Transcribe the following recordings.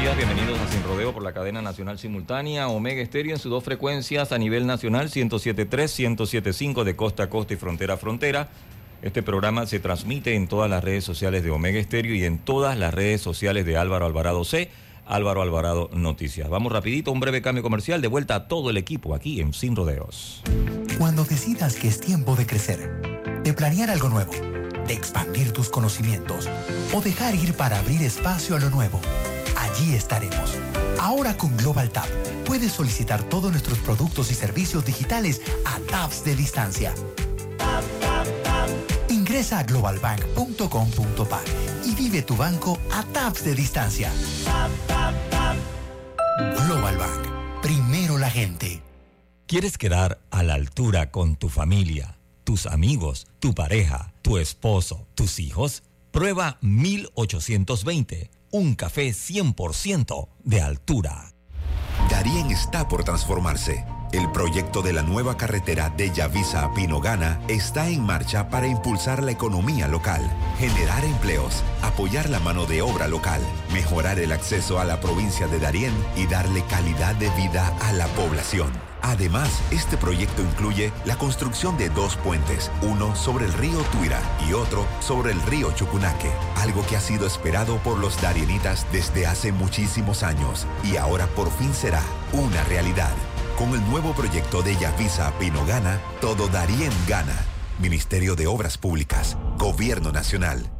Días, bienvenidos a Sin Rodeo por la cadena nacional simultánea Omega Estéreo en sus dos frecuencias a nivel nacional 107.3, 107.5 de costa a costa y frontera a frontera. Este programa se transmite en todas las redes sociales de Omega Estéreo y en todas las redes sociales de Álvaro Alvarado C. Álvaro Alvarado Noticias. Vamos rapidito, un breve cambio comercial de vuelta a todo el equipo aquí en Sin Rodeos. Cuando decidas que es tiempo de crecer, de planear algo nuevo, de expandir tus conocimientos o dejar ir para abrir espacio a lo nuevo, allí estaremos. Ahora con Global Tap puedes solicitar todos nuestros productos y servicios digitales a tabs de distancia. Ingresa a globalbank.com.pa y vive tu banco a tabs de distancia. Global Bank. Primero la gente. ¿Quieres quedar a la altura con tu familia, tus amigos, tu pareja, tu esposo, tus hijos? Prueba 1820, un café 100% de altura. Darien está por transformarse el proyecto de la nueva carretera de Yavisa a Pinogana está en marcha para impulsar la economía local, generar empleos, apoyar la mano de obra local, mejorar el acceso a la provincia de Darién y darle calidad de vida a la población. Además, este proyecto incluye la construcción de dos puentes, uno sobre el río Tuira y otro sobre el río Chucunaque, algo que ha sido esperado por los darienitas desde hace muchísimos años y ahora por fin será una realidad. Con el nuevo proyecto de Yavisa Pino Gana, todo Darien gana. Ministerio de Obras Públicas, Gobierno Nacional.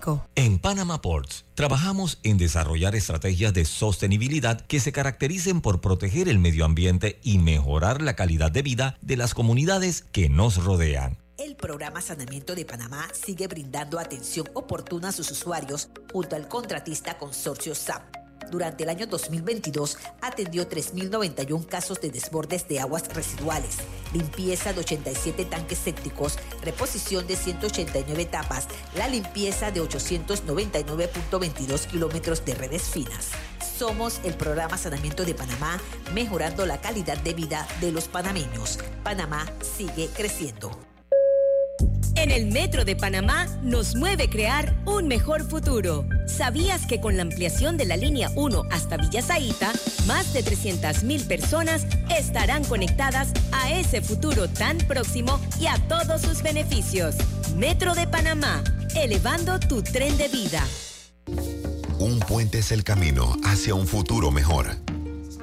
En Panama Ports trabajamos en desarrollar estrategias de sostenibilidad que se caractericen por proteger el medio ambiente y mejorar la calidad de vida de las comunidades que nos rodean. El programa Sanamiento de Panamá sigue brindando atención oportuna a sus usuarios junto al contratista consorcio SAP durante el año 2022 atendió 3.091 casos de desbordes de aguas residuales, limpieza de 87 tanques sépticos, reposición de 189 tapas, la limpieza de 899.22 kilómetros de redes finas. Somos el programa Sanamiento de Panamá, mejorando la calidad de vida de los panameños. Panamá sigue creciendo. En el Metro de Panamá nos mueve crear un mejor futuro. ¿Sabías que con la ampliación de la línea 1 hasta Villa Zaita, más de 300.000 personas estarán conectadas a ese futuro tan próximo y a todos sus beneficios? Metro de Panamá, elevando tu tren de vida. Un puente es el camino hacia un futuro mejor.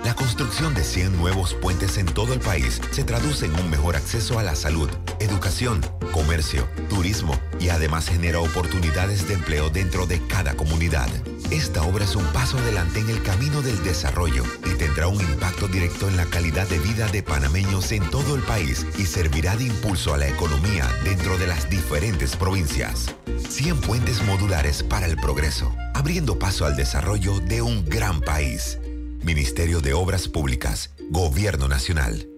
La construcción de 100 nuevos puentes en todo el país se traduce en un mejor acceso a la salud, educación, comercio, turismo y además genera oportunidades de empleo dentro de cada comunidad. Esta obra es un paso adelante en el camino del desarrollo y tendrá un impacto directo en la calidad de vida de panameños en todo el país y servirá de impulso a la economía dentro de las diferentes provincias. 100 puentes modulares para el progreso, abriendo paso al desarrollo de un gran país. Ministerio de Obras Públicas, Gobierno Nacional.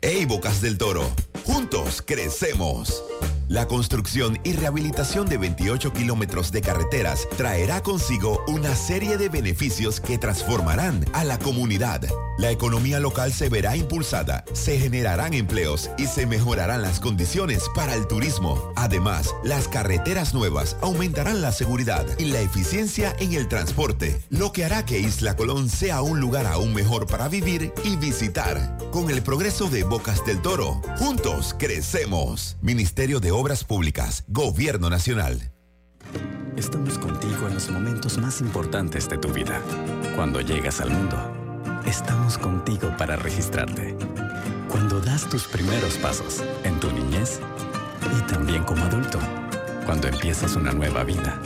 ¡Ey, Bocas del Toro! Juntos crecemos. La construcción y rehabilitación de 28 kilómetros de carreteras traerá consigo una serie de beneficios que transformarán a la comunidad. La economía local se verá impulsada, se generarán empleos y se mejorarán las condiciones para el turismo. Además, las carreteras nuevas aumentarán la seguridad y la eficiencia en el transporte, lo que hará que Isla Colón sea un lugar aún mejor para vivir y visitar. Con el progreso de Bocas del Toro, juntos crecemos. Ministerio de Obras Públicas, Gobierno Nacional. Estamos contigo en los momentos más importantes de tu vida. Cuando llegas al mundo, estamos contigo para registrarte. Cuando das tus primeros pasos en tu niñez y también como adulto. Cuando empiezas una nueva vida.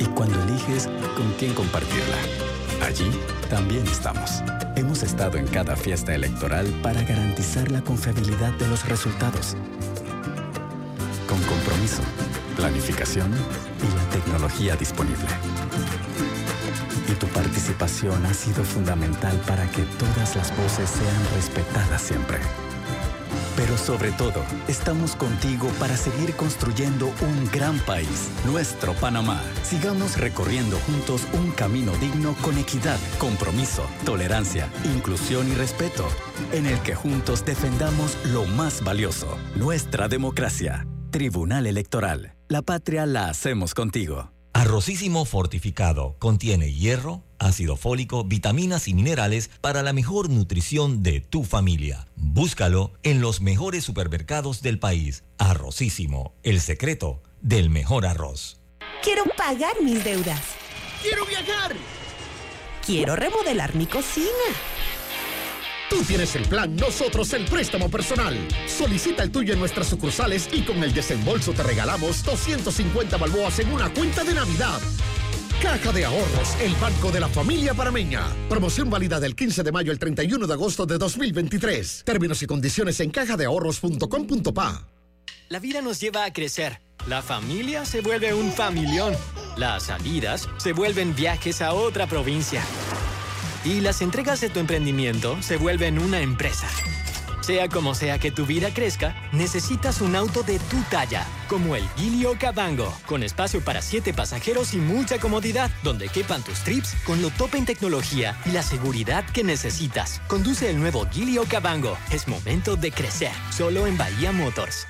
Y cuando eliges con quién compartirla. Allí también estamos. Hemos estado en cada fiesta electoral para garantizar la confiabilidad de los resultados. Con compromiso, planificación y la tecnología disponible. Y tu participación ha sido fundamental para que todas las voces sean respetadas siempre. Pero sobre todo, estamos contigo para seguir construyendo un gran país, nuestro Panamá. Sigamos recorriendo juntos un camino digno con equidad, compromiso, tolerancia, inclusión y respeto, en el que juntos defendamos lo más valioso, nuestra democracia. Tribunal Electoral. La patria la hacemos contigo. Arrocísimo fortificado contiene hierro, ácido fólico, vitaminas y minerales para la mejor nutrición de tu familia. Búscalo en los mejores supermercados del país. Arrocísimo, el secreto del mejor arroz. Quiero pagar mis deudas. Quiero viajar. Quiero remodelar mi cocina. Tú tienes el plan, nosotros el préstamo personal. Solicita el tuyo en nuestras sucursales y con el desembolso te regalamos 250 balboas en una cuenta de Navidad. Caja de Ahorros, el banco de la familia parameña. Promoción válida del 15 de mayo al 31 de agosto de 2023. Términos y condiciones en cajadeahorros.com.pa. La vida nos lleva a crecer. La familia se vuelve un familión. Las salidas se vuelven viajes a otra provincia. Y las entregas de tu emprendimiento se vuelven una empresa. Sea como sea que tu vida crezca, necesitas un auto de tu talla, como el Gilio Cabango, con espacio para siete pasajeros y mucha comodidad, donde quepan tus trips con lo top en tecnología y la seguridad que necesitas. Conduce el nuevo Gilio Cabango. Es momento de crecer, solo en Bahía Motors.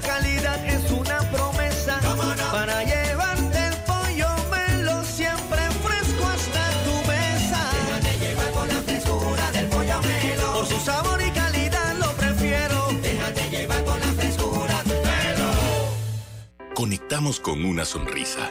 Calidad es una promesa. Para llevarte el pollo melo siempre fresco hasta tu mesa. Déjate llevar por la frescura del pollo melo. Por su sabor y calidad lo prefiero. Déjate llevar por la frescura melo. Conectamos con una sonrisa,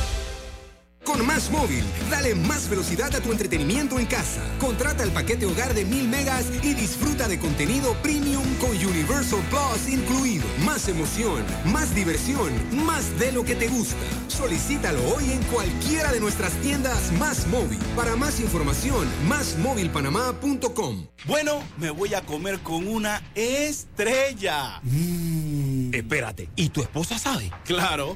Con Más Móvil, dale más velocidad a tu entretenimiento en casa. Contrata el paquete hogar de 1000 megas y disfruta de contenido premium con Universal Plus incluido. Más emoción, más diversión, más de lo que te gusta. Solicítalo hoy en cualquiera de nuestras tiendas Más Móvil. Para más información, másmóvilpanamá.com. Bueno, me voy a comer con una estrella. Espérate, ¿y tu esposa sabe? Claro,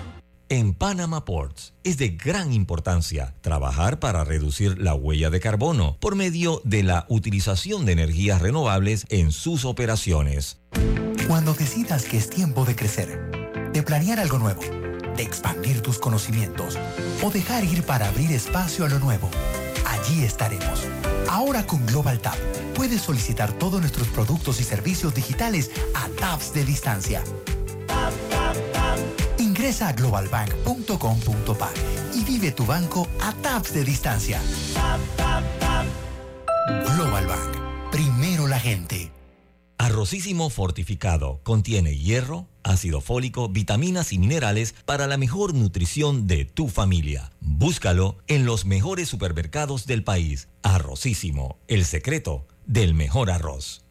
En Panama Ports es de gran importancia trabajar para reducir la huella de carbono por medio de la utilización de energías renovables en sus operaciones. Cuando decidas que es tiempo de crecer, de planear algo nuevo, de expandir tus conocimientos o dejar ir para abrir espacio a lo nuevo. Allí estaremos. Ahora con Global Tap puedes solicitar todos nuestros productos y servicios digitales a taps de distancia. Ingresa a globalbank.com.pa y vive tu banco a taps de distancia. Global Bank. Primero la gente. Arrocísimo fortificado contiene hierro, ácido fólico, vitaminas y minerales para la mejor nutrición de tu familia. Búscalo en los mejores supermercados del país. Arrocísimo, el secreto del mejor arroz.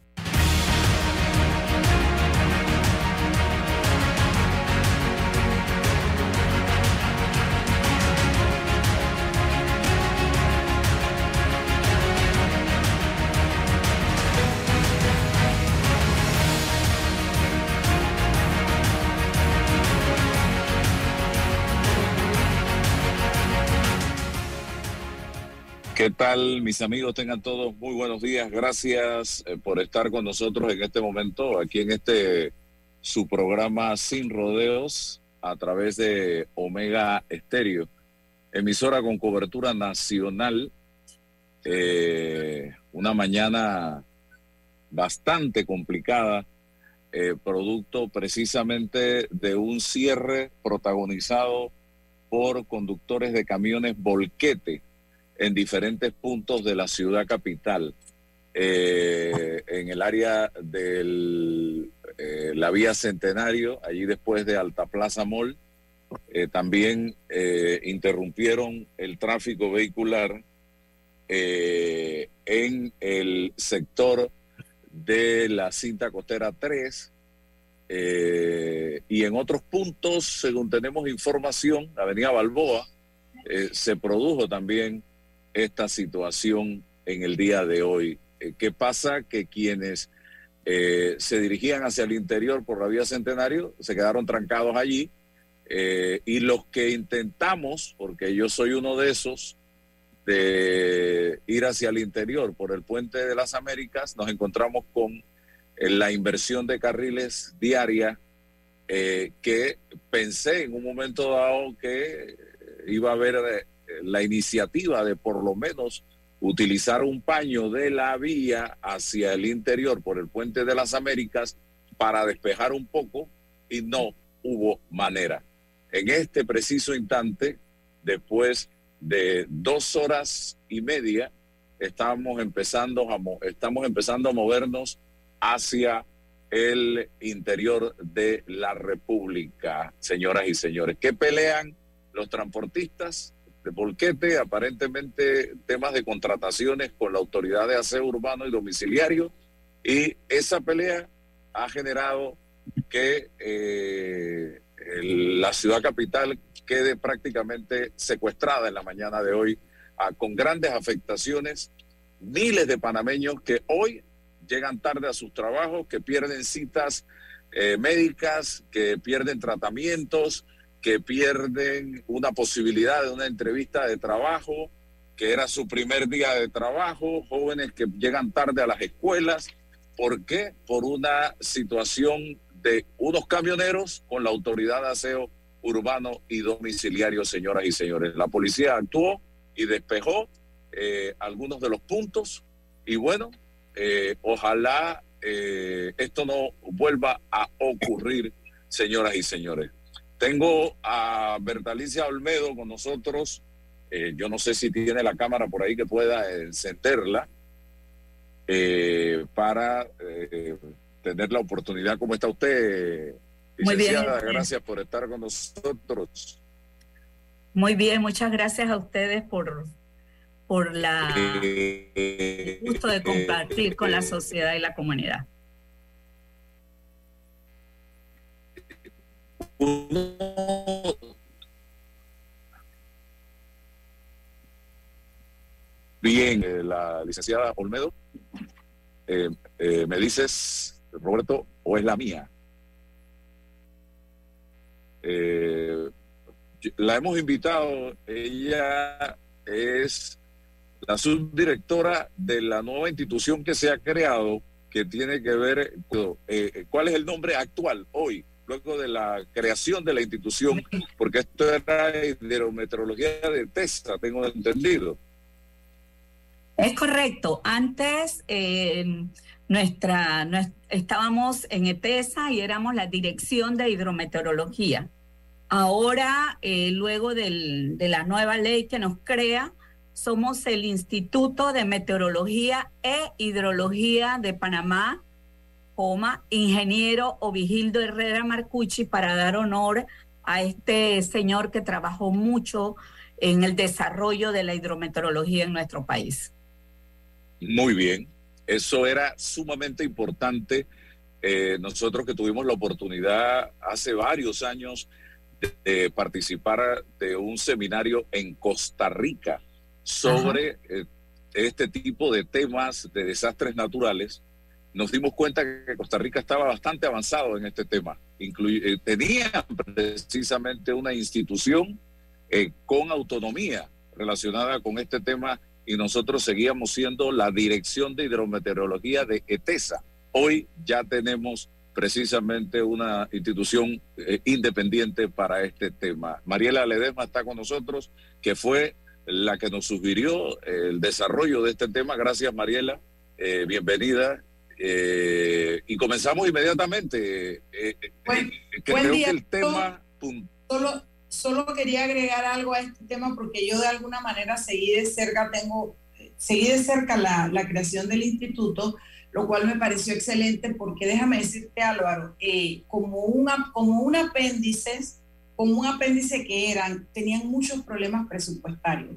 ¿Qué tal, mis amigos? Tengan todos muy buenos días. Gracias eh, por estar con nosotros en este momento, aquí en este su programa Sin Rodeos a través de Omega Estéreo, emisora con cobertura nacional. Eh, una mañana bastante complicada, eh, producto precisamente de un cierre protagonizado por conductores de camiones volquete en diferentes puntos de la ciudad capital. Eh, en el área de eh, la vía Centenario, allí después de Alta Plaza Mall, eh, también interrumpieron el tráfico vehicular en el sector de la cinta costera 3 y en otros puntos, según tenemos información, Avenida Balboa, se produjo también esta situación en el día de hoy. Eh, ¿Qué pasa? Que quienes eh, se dirigían hacia el interior por la vía Centenario se quedaron trancados allí eh, y los que intentamos, porque yo soy uno de esos, de ir hacia el interior por el puente de las Américas, nos encontramos con la inversión de carriles diaria que pensé en un momento dado que iba a haber la iniciativa de por lo menos utilizar un paño de la vía hacia el interior por el puente de las Américas para despejar un poco y no hubo manera. En este preciso instante, después de dos horas y media, estamos empezando a, estamos empezando a movernos hacia el interior de la República, señoras y señores. ¿Qué pelean los transportistas? De Volquete, aparentemente temas de contrataciones con la autoridad de aseo urbano y domiciliario, y esa pelea ha generado que eh, la ciudad capital quede prácticamente secuestrada en la mañana de hoy, con grandes afectaciones, miles de panameños que hoy llegan tarde a sus trabajos, que pierden citas eh, médicas, que pierden tratamientos, que pierden una posibilidad de una entrevista de trabajo, que era su primer día de trabajo, jóvenes que llegan tarde a las escuelas. ¿Por qué? Por una situación de unos camioneros con la autoridad de aseo urbano y domiciliario, señoras y señores. La policía actuó y despejó eh, algunos de los puntos y bueno, eh, ojalá eh, esto no vuelva a ocurrir, señoras y señores. Tengo a Bertalicia Olmedo con nosotros. Eh, yo no sé si tiene la cámara por ahí que pueda encenderla eh, para eh, tener la oportunidad. ¿Cómo está usted, Muy bien. Gracias por estar con nosotros. Muy bien, muchas gracias a ustedes por, por la gusto de compartir con la sociedad y la comunidad. Bien, eh, la licenciada Olmedo, eh, eh, me dices, Roberto, o es la mía. la hemos invitado, ella es la subdirectora de la nueva institución que se ha creado, que tiene que ver, ¿cuál es el nombre actual hoy? Luego de la creación de la institución, porque esto era hidrometeorología de TESA, tengo entendido. Es correcto. Antes eh, nuestra, estábamos en ETESA y éramos la Dirección de Hidrometeorología. Ahora, eh, luego de la nueva ley que nos crea, somos el Instituto de Meteorología e Hidrología de Panamá, coma, ingeniero Ovigildo Herrera Marcucci, para dar honor a este señor que trabajó mucho en el desarrollo de la hidrometeorología en nuestro país. Muy bien, eso era sumamente importante. Eh, nosotros que tuvimos la oportunidad hace varios años de, participar de un seminario en Costa Rica sobre eh, este tipo de temas de desastres naturales, nos dimos cuenta que Costa Rica estaba bastante avanzado en este tema. Eh, tenía precisamente una institución con autonomía relacionada con este tema y nosotros seguíamos siendo la Dirección de Hidrometeorología de ETESA. Hoy ya tenemos precisamente una institución eh, independiente para este tema. Mariela Ledesma está con nosotros, que fue la que nos sugirió el desarrollo de este tema. Gracias, Mariela. Eh, bienvenida. Eh, y comenzamos inmediatamente. creo que el tema... Solo, solo quería agregar algo a este tema porque yo de alguna manera seguí de cerca, tengo, seguí de cerca la, la creación del instituto, lo cual me pareció excelente porque déjame decirte Álvaro, eh, como, una, como un apéndice, como un apéndice que eran, tenían muchos problemas presupuestarios,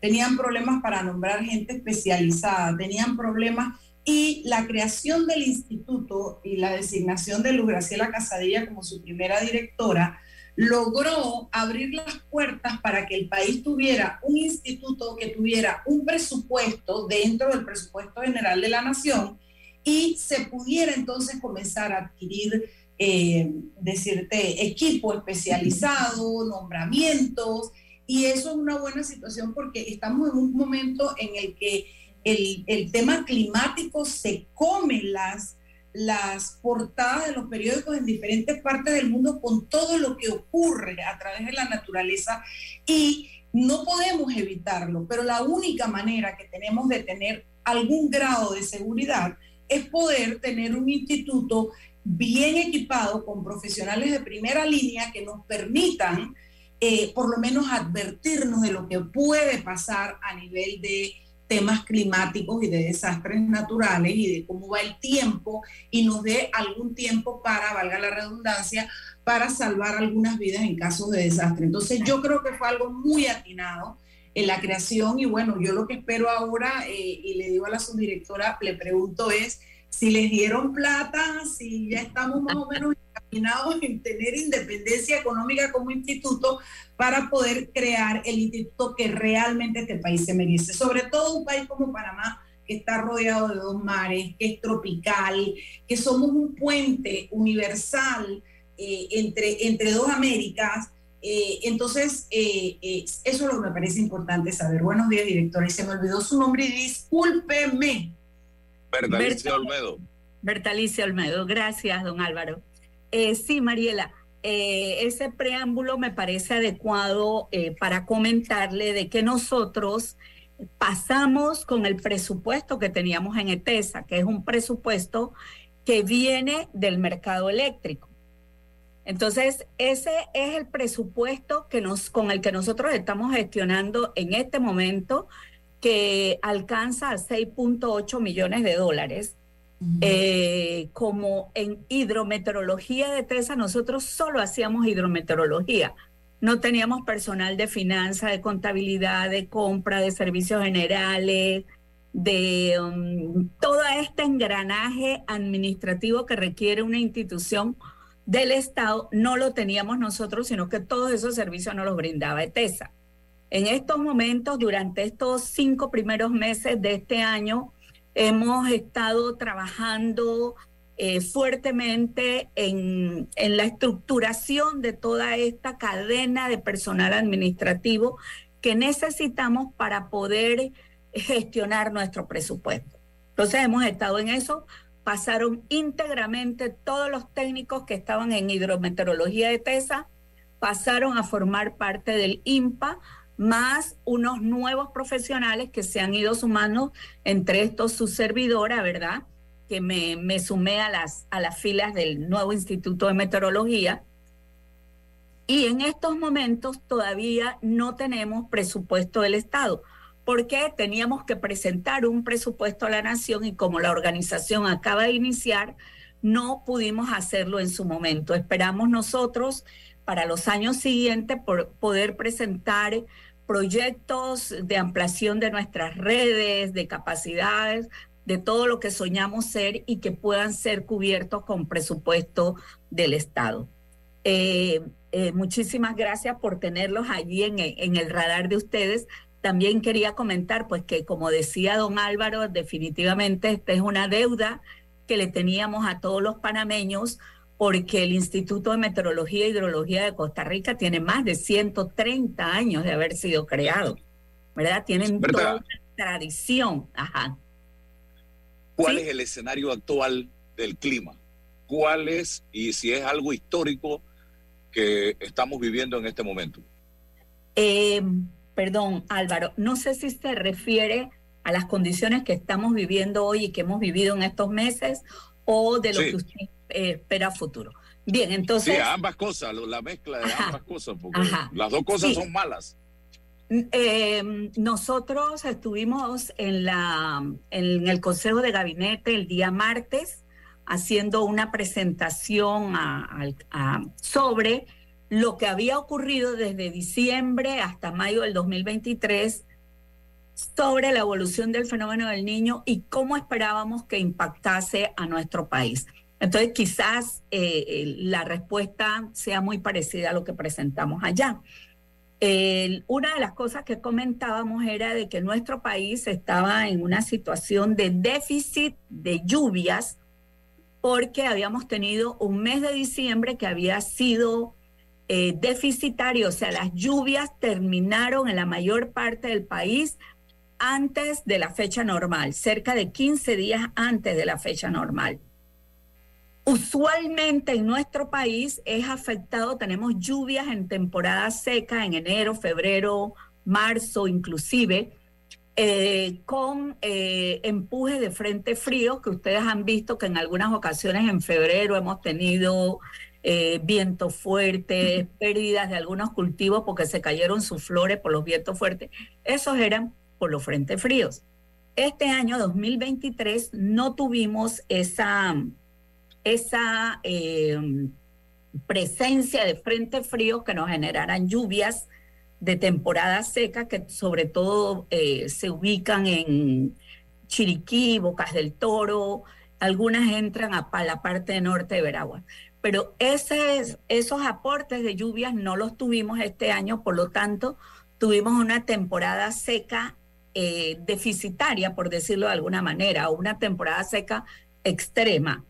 tenían problemas para nombrar gente especializada, tenían problemas y la creación del instituto y la designación de Luz Graciela Casadilla como su primera directora, logró abrir las puertas para que el país tuviera un instituto que tuviera un presupuesto dentro del presupuesto general de la nación y se pudiera entonces comenzar a adquirir, eh, decirte, equipo especializado, nombramientos, y eso es una buena situación porque estamos en un momento en el que el, el tema climático se come las las portadas de los periódicos en diferentes partes del mundo con todo lo que ocurre a través de la naturaleza y no podemos evitarlo, pero la única manera que tenemos de tener algún grado de seguridad es poder tener un instituto bien equipado con profesionales de primera línea que nos permitan eh, por lo menos advertirnos de lo que puede pasar a nivel de temas climáticos y de desastres naturales y de cómo va el tiempo y nos dé algún tiempo para, valga la redundancia, para salvar algunas vidas en casos de desastre. Entonces yo creo que fue algo muy atinado en la creación y bueno, yo lo que espero ahora eh, y le digo a la subdirectora, le pregunto es si les dieron plata, si ya estamos más o menos en tener independencia económica como instituto para poder crear el instituto que realmente este país se merece. Sobre todo un país como Panamá, que está rodeado de dos mares, que es tropical, que somos un puente universal eh, entre, entre dos Américas. Eh, entonces, eh, eso es lo que me parece importante saber. Buenos días, directora. Y se me olvidó su nombre y discúlpeme. Bertalicia Olmedo. Bertalicia Olmedo. Gracias, don Álvaro. Sí, Mariela. Eh, ese preámbulo me parece adecuado eh, para comentarle de que nosotros pasamos con el presupuesto que teníamos en ETESA, que es un presupuesto que viene del mercado eléctrico. Entonces, ese es el presupuesto que nos, con el que nosotros estamos gestionando en este momento, que alcanza a 6.8 millones de dólares eh, como en hidrometeorología de TESA, nosotros solo hacíamos hidrometeorología. No teníamos personal de finanzas, de contabilidad, de compra, de servicios generales, de um, todo este engranaje administrativo que requiere una institución del Estado, no lo teníamos nosotros, sino que todos esos servicios nos los brindaba ETESA. En estos momentos, durante estos cinco primeros meses de este año, Hemos estado trabajando eh, fuertemente en, la estructuración de toda esta cadena de personal administrativo que necesitamos para poder gestionar nuestro presupuesto. Entonces hemos estado en eso pasaron íntegramente todos los técnicos que estaban en hidrometeorología de TESA, pasaron a formar parte del IMPA, más unos nuevos profesionales que se han ido sumando, entre estos su servidora, ¿verdad? Que me, me sumé a las, a las filas del nuevo Instituto de Meteorología. Y en estos momentos todavía no tenemos presupuesto del Estado porque teníamos que presentar un presupuesto a la nación y como la organización acaba de iniciar, no pudimos hacerlo en su momento. Esperamos nosotros para los años siguientes por poder presentar proyectos de ampliación de nuestras redes, de capacidades, de todo lo que soñamos ser y que puedan ser cubiertos con presupuesto del Estado. Eh, eh, muchísimas gracias por tenerlos allí en, en el radar de ustedes también quería comentar, pues que como decía don Álvaro, definitivamente esta es una deuda que le teníamos a todos los panameños porque el Instituto de Meteorología e Hidrología de Costa Rica tiene más de 130 años de haber sido creado, ¿verdad? Tienen toda una tradición. Ajá. ¿Cuál es el escenario actual del clima? ¿Cuál es, y si es algo histórico que estamos viviendo en este momento? Eh, perdón, Álvaro, no sé si se refiere a las condiciones que estamos viviendo hoy y que hemos vivido en estos meses o de lo que usted espera futuro. Bien, entonces... Sí, ambas cosas, la mezcla de ambas cosas, porque las dos cosas son malas. Eh, nosotros estuvimos en, la, en el Consejo de Gabinete el día martes haciendo una presentación sobre lo que había ocurrido desde diciembre hasta mayo del 2023 sobre la evolución del fenómeno del niño y cómo esperábamos que impactase a nuestro país. Entonces, quizás eh, la respuesta sea muy parecida a lo que presentamos allá. una de las cosas que comentábamos era de que nuestro país estaba en una situación de déficit de lluvias porque habíamos tenido un mes de diciembre que había sido eh, deficitario, o sea, las lluvias terminaron en la mayor parte del país antes de la fecha normal, cerca de 15 días antes de la fecha normal. Usualmente en nuestro país es afectado, tenemos lluvias en temporada seca, en enero, febrero, marzo inclusive, eh, con eh, empujes de frente frío, que ustedes han visto que en algunas ocasiones en febrero hemos tenido eh, vientos fuertes, pérdidas de algunos cultivos porque se cayeron sus flores por los vientos fuertes. Esos eran por los frentes fríos. Este año 2023 no tuvimos esa, esa eh, presencia de frentes fríos que nos generaran lluvias de temporada seca que sobre todo eh, se ubican en Chiriquí, Bocas del Toro, algunas entran a, la parte norte de Veragua pero esos aportes de lluvias no los tuvimos este año, por lo tanto, tuvimos una temporada seca eh, deficitaria, por decirlo de alguna manera, o una temporada seca extrema.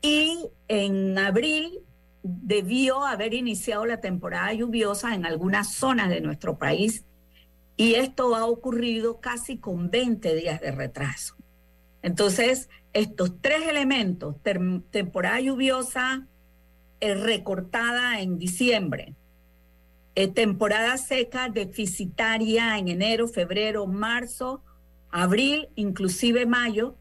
Y en abril debió haber iniciado la temporada lluviosa en algunas zonas de nuestro país y esto ha ocurrido casi con 20 días de retraso. Entonces, estos tres elementos, temporada lluviosa, recortada en diciembre. Eh, temporada seca deficitaria en enero, febrero, marzo, abril, inclusive mayo,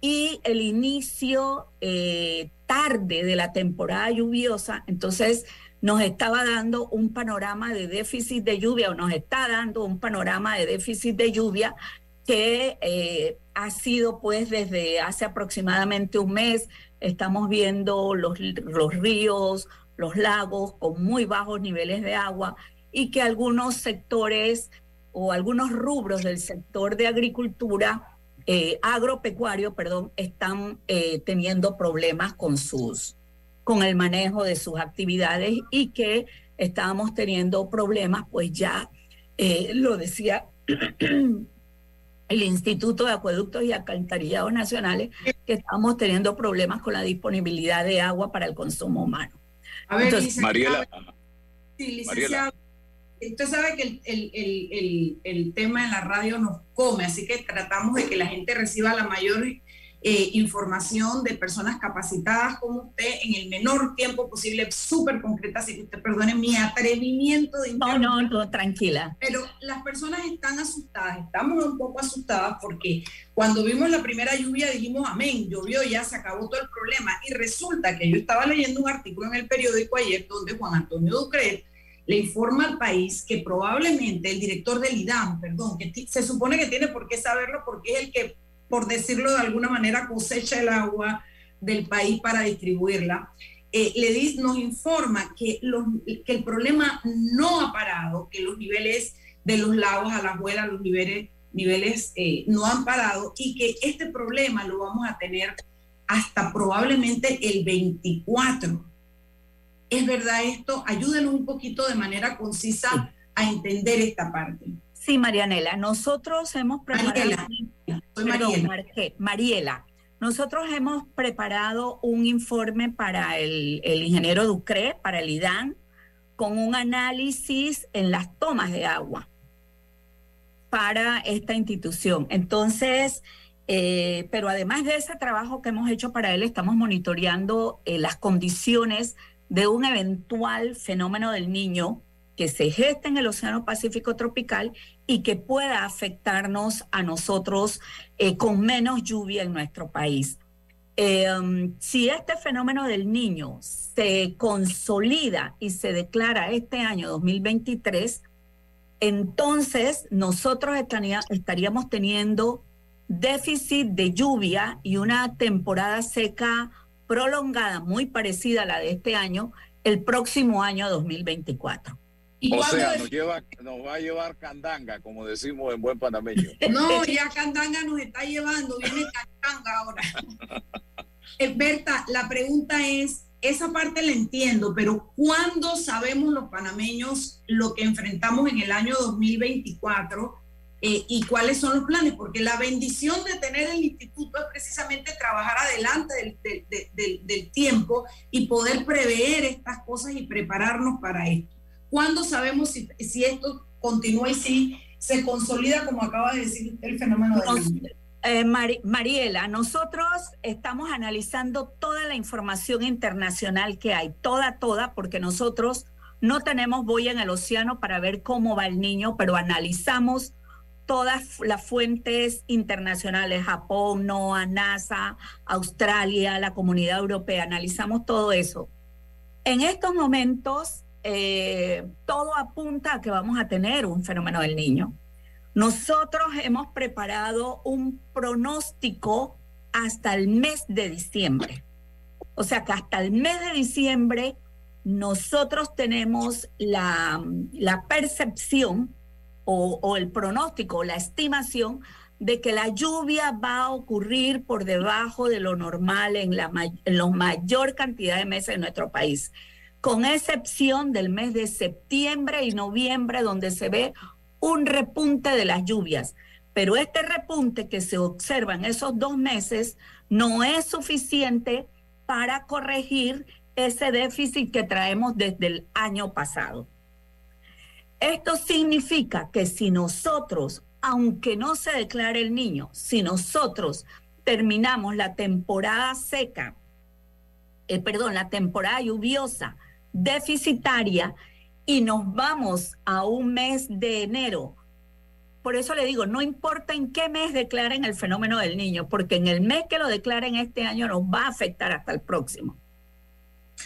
y el inicio eh, tarde de la temporada lluviosa, entonces nos estaba dando un panorama de déficit de lluvia o nos está dando un panorama de déficit de lluvia que eh, ha sido pues desde hace aproximadamente un mes, estamos viendo los, los ríos, los lagos con muy bajos niveles de agua y que algunos sectores o algunos rubros del sector de agricultura, eh, agropecuario, perdón, están eh, teniendo problemas con sus, con el manejo de sus actividades y que estábamos teniendo problemas, pues ya eh, lo decía el Instituto de Acueductos y Alcantarillados Nacionales, que estamos teniendo problemas con la disponibilidad de agua para el consumo humano. A ver, Mariela. Sí, licenciado. Usted sabe que el, el, tema en la radio nos come, así que tratamos de que la gente reciba la mayor eh, información de personas capacitadas como usted en el menor tiempo posible, súper concreta, así que usted perdone mi atrevimiento de... No, no, no, tranquila. Pero las personas están asustadas, estamos un poco asustadas porque cuando vimos la primera lluvia dijimos, amén, llovió, ya se acabó todo el problema. Y resulta que yo estaba leyendo un artículo en el periódico ayer donde Juan Antonio Ducret le informa al país que probablemente el director del IDAM, perdón, que se supone que tiene por qué saberlo porque es el que por decirlo de alguna manera, cosecha el agua del país para distribuirla, eh, le nos informa que, el problema no ha parado, que los niveles de los lagos a la abuela, los niveles, niveles eh, no han parado y que este problema lo vamos a tener hasta probablemente el 24. ¿Es verdad esto? Ayúdenos un poquito de manera concisa a entender esta parte. Sí, Marianela, nosotros hemos preparado... Mariela, Mariela. Nosotros hemos preparado un informe para el, ingeniero Ducre, para el IDAN, con un análisis en las tomas de agua para esta institución. Entonces, eh, pero además de ese trabajo que hemos hecho para él, estamos monitoreando eh, las condiciones de un eventual fenómeno del niño que se gesta en el Océano Pacífico tropical y que pueda afectarnos a nosotros eh, con menos lluvia en nuestro país. Em, si este fenómeno del niño se consolida y se declara este año 2023, entonces nosotros estaríamos teniendo déficit de lluvia y una temporada seca prolongada muy parecida a la de este año el próximo año 2024 o sea, nos, lleva, nos va a llevar candanga, como decimos en buen panameño. No, ya candanga nos está llevando, viene candanga ahora. Berta, la pregunta es, esa parte la entiendo, pero ¿cuándo sabemos los panameños lo que enfrentamos en el año 2024 eh, y cuáles son los planes? Porque la bendición de tener el instituto es precisamente trabajar adelante del, del tiempo y poder prever estas cosas y prepararnos para esto. ¿Cuándo sabemos si, esto continúa y si se consolida, como acaba de decir el fenómeno de eh, Mariela, nosotros estamos analizando toda la información internacional que hay, toda, toda, porque nosotros no tenemos boya en el océano para ver cómo va el niño, pero analizamos todas las fuentes internacionales, Japón, NOAA, NASA, Australia, la comunidad europea, analizamos todo eso. En estos momentos eh, todo apunta a que vamos a tener un fenómeno del niño. Nosotros hemos preparado un pronóstico hasta el mes de diciembre. O sea que hasta el mes de diciembre nosotros tenemos la, percepción o, el pronóstico, la estimación de que la lluvia va a ocurrir por debajo de lo normal en la, en la mayor cantidad de meses en nuestro país con excepción del mes de septiembre y noviembre, donde se ve un repunte de las lluvias. Pero este repunte que se observa en esos dos meses no es suficiente para corregir ese déficit que traemos desde el año pasado. Esto significa que si nosotros, aunque no se declare el niño, si nosotros terminamos la temporada seca, eh, perdón, la temporada lluviosa deficitaria y nos vamos a un mes de enero. Por eso le digo, no importa en qué mes declaren el fenómeno del niño, porque en el mes que lo declaren este año nos va a afectar hasta el próximo.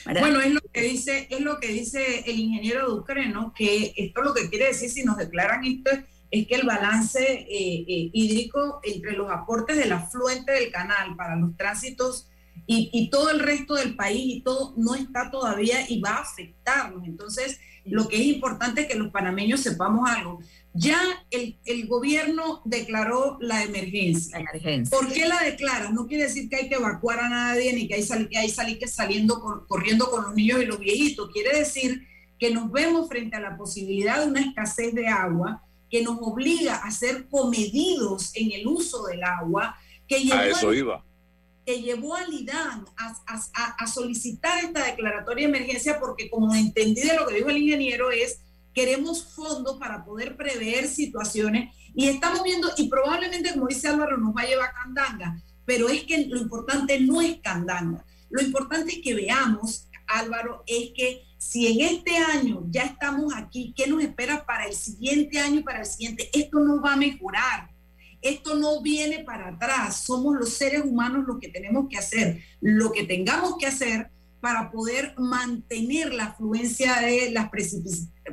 Bueno, es lo que dice, es lo que dice el ingeniero Ducre, ¿no? Que esto lo que quiere decir si nos declaran esto es, que el balance eh, eh, hídrico entre los aportes del afluente del canal para los tránsitos y, todo el resto del país y todo no está todavía y va a afectarnos. Entonces, lo que es importante es que los panameños sepamos algo. Ya el, el gobierno declaró la emergencia. emergencia. ¿Por qué la declara? No quiere decir que hay que evacuar a nadie ni que hay, que hay salir que saliendo corriendo con los niños y los viejitos. Quiere decir que nos vemos frente a la posibilidad de una escasez de agua que nos obliga a ser comedidos en el uso del agua. Que a eso iba que llevó al IDAN a, solicitar esta declaratoria de emergencia porque como entendí de lo que dijo el ingeniero es queremos fondos para poder prever situaciones y estamos viendo y probablemente como dice Álvaro nos va a llevar candanga pero es que lo importante no es Candanga. Lo importante es que veamos, Álvaro, es que si en este año ya estamos aquí, ¿qué nos espera para el siguiente año y para el siguiente? Esto no va a mejorar. Esto no viene para atrás. Somos los seres humanos los que tenemos que hacer lo que tengamos que hacer para poder mantener la afluencia de las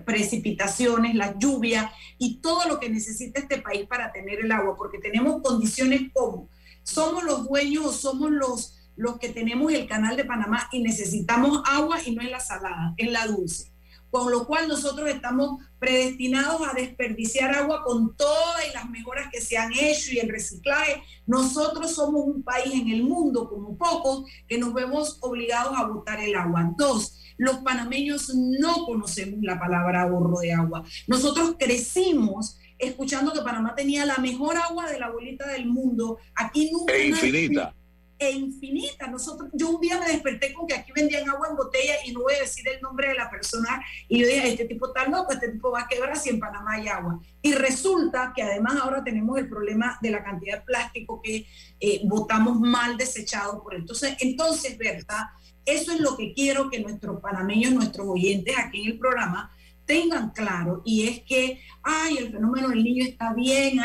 precipitaciones, la lluvia y todo lo que necesita este país para tener el agua, porque tenemos condiciones como somos los dueños somos los, los que tenemos el canal de Panamá y necesitamos agua y no es la salada, es la dulce. Con lo cual nosotros estamos predestinados a desperdiciar agua con todas las mejoras que se han hecho y el reciclaje. Nosotros somos un país en el mundo, como pocos, que nos vemos obligados a botar el agua. Dos, los panameños no conocemos la palabra ahorro de agua. Nosotros crecimos escuchando que Panamá tenía la mejor agua de la bolita del mundo. Aquí nunca. E infinita. E infinita. Nosotros, yo un día me desperté con que aquí vendían agua en botella y no voy a decir el nombre de la persona. Y yo dije, este tipo está loco, este tipo va a quebrar si en Panamá hay agua. Y resulta que además ahora tenemos el problema de la cantidad de plástico que eh, botamos mal desechado por entonces Entonces, ¿verdad? Eso es lo que quiero que nuestros panameños, nuestros oyentes aquí en el programa tengan claro y es que, ay, el fenómeno del niño está bien,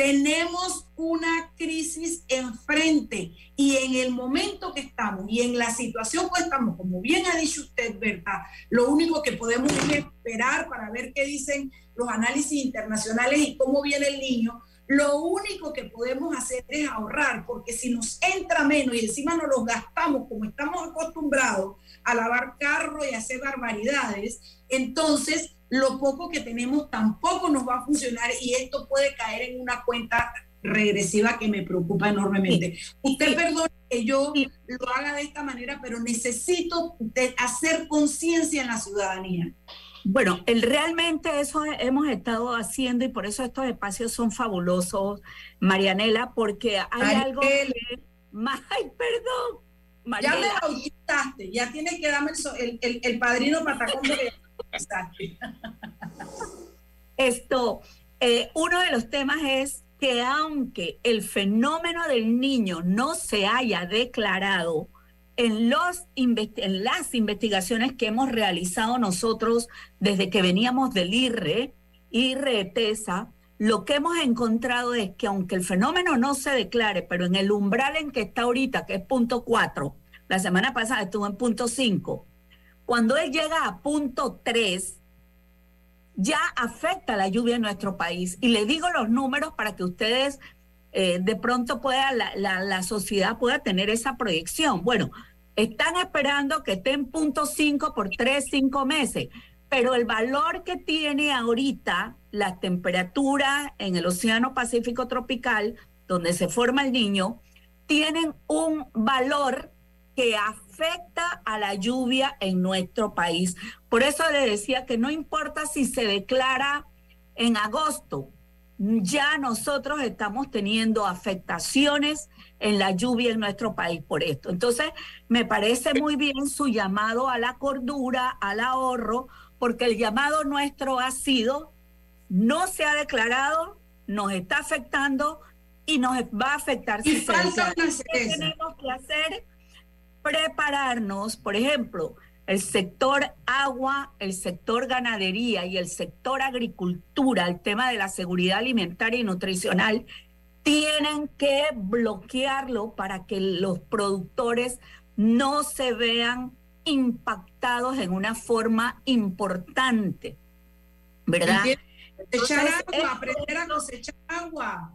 tenemos una crisis enfrente y en el momento que estamos y en la situación que estamos, como bien ha dicho usted, ¿verdad? Lo único que podemos esperar para ver qué dicen los análisis internacionales y cómo viene el niño, lo único que podemos hacer es ahorrar, porque si nos entra menos y encima nos los gastamos como estamos acostumbrados a lavar carro y hacer barbaridades, entonces lo poco que tenemos tampoco nos va a funcionar y esto puede caer en una cuenta regresiva que me preocupa enormemente. Usted perdone que yo lo haga de esta manera, pero necesito hacer conciencia en la ciudadanía. Bueno, el, realmente eso hemos estado haciendo y por eso estos espacios son fabulosos, Marianela, porque hay algo que... ¡Ay, perdón! Ya me bautizaste, ya tienes que darme el, el, el padrino patacón de Esto, eh, uno de los temas es que aunque el fenómeno del niño no se haya declarado, en, los, en las investigaciones que hemos realizado nosotros desde que veníamos del IRRE, IRRE TESA, lo que hemos encontrado es que aunque el fenómeno no se declare, pero en el umbral en que está ahorita, que es punto 4, la semana pasada estuvo en punto 5, cuando él llega a punto 3, ya afecta la lluvia en nuestro país. Y le digo los números para que ustedes eh, de pronto pueda, la, la, sociedad pueda tener esa proyección. Bueno, están esperando que esté en punto 5 por 3, 5 meses, pero el valor que tiene ahorita la temperatura en el Océano Pacífico Tropical, donde se forma el niño, tienen un valor que afecta a la lluvia en nuestro país. Por eso le decía que no importa si se declara en agosto, ya nosotros estamos teniendo afectaciones en la lluvia en nuestro país por esto. Entonces, me parece muy bien su llamado a la cordura, al ahorro, porque el llamado nuestro ha sido, no se ha declarado, nos está afectando y nos va a afectar. Y falta ¿Qué tenemos que hacer? Prepararnos, por ejemplo, el sector agua, el sector ganadería y el sector agricultura, el tema de la seguridad alimentaria y nutricional, tienen que bloquearlo para que los productores no se vean impactados en una forma importante. ¿Verdad? Cosechar agua, aprender a cosechar agua.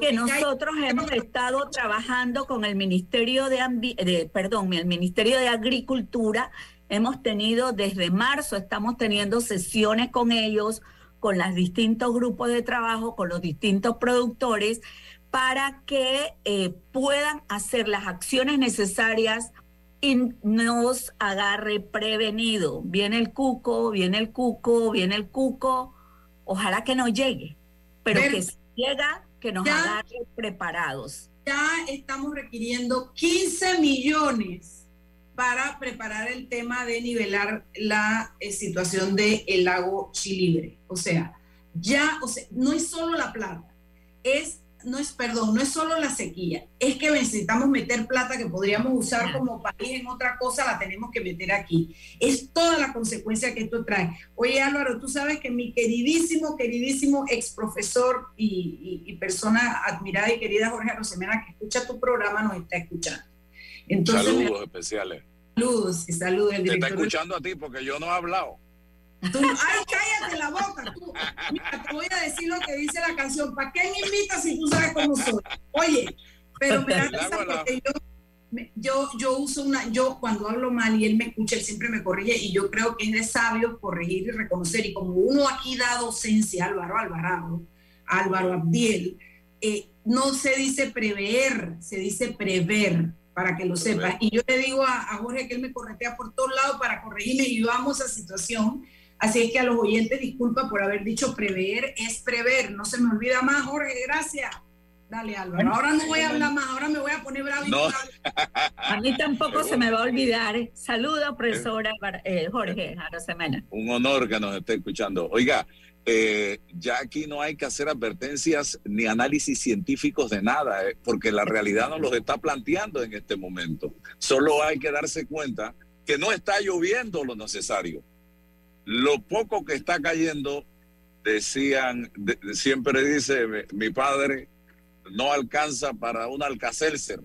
Que, nosotros hemos estado trabajando con el Ministerio de, de, perdón, el Ministerio de Agricultura Hemos tenido desde marzo, estamos teniendo sesiones con ellos, con los distintos grupos de trabajo, con los distintos productores, para que eh, puedan hacer las acciones necesarias y nos agarre prevenido. Viene el cuco, viene el cuco, viene el cuco. Ojalá que no llegue, pero que si llega, que nos agarre preparados. Ya estamos requiriendo 15 millones para preparar el tema de nivelar la eh, situación del lago Chilibre. O sea, ya, o sea, no es solo la plata, es no es, perdón, no es solo la sequía, es que necesitamos meter plata que podríamos usar como país en otra cosa, la tenemos que meter aquí. Es toda la consecuencia que esto trae. Oye Álvaro, tú sabes que mi queridísimo, queridísimo ex profesor y, persona admirada y querida Jorge Arosemena, que escucha tu programa, nos está escuchando. saludos especiales. Saludos y saludos. Te está escuchando a ti porque yo no he hablado ay, cállate la boca. Tú. Mira, te voy a decir lo que dice la canción. ¿Para qué me invitas si tú sabes cómo soy? Oye, pero me da risa porque yo, yo, yo uso una, yo cuando hablo mal y él me escucha, él siempre me corrige y yo creo que es de sabio corregir y reconocer. Y como uno aquí da docencia, Álvaro Alvarado, Álvaro Abdiel, eh, no se dice prever, se dice prever para que lo sepas. Y yo le digo a, a, Jorge que él me corretea por todos lados para corregirme y yo amo esa situación Así es que a los oyentes, disculpa por haber dicho prever, es prever. No se me olvida más, Jorge, gracias. Dale, Álvaro. Ahora no voy a hablar más, ahora me voy a poner bravo. A mí tampoco se me va a olvidar. Saluda, profesora eh, Jorge Semana. Un honor que nos esté escuchando. Oiga, eh, ya aquí no hay que hacer advertencias ni análisis científicos de nada, eh, porque la realidad nos los está planteando en este momento. Solo hay que darse cuenta que no está lloviendo lo necesario lo poco que está cayendo, decían, siempre dice mi, padre, no alcanza para un alcacelser.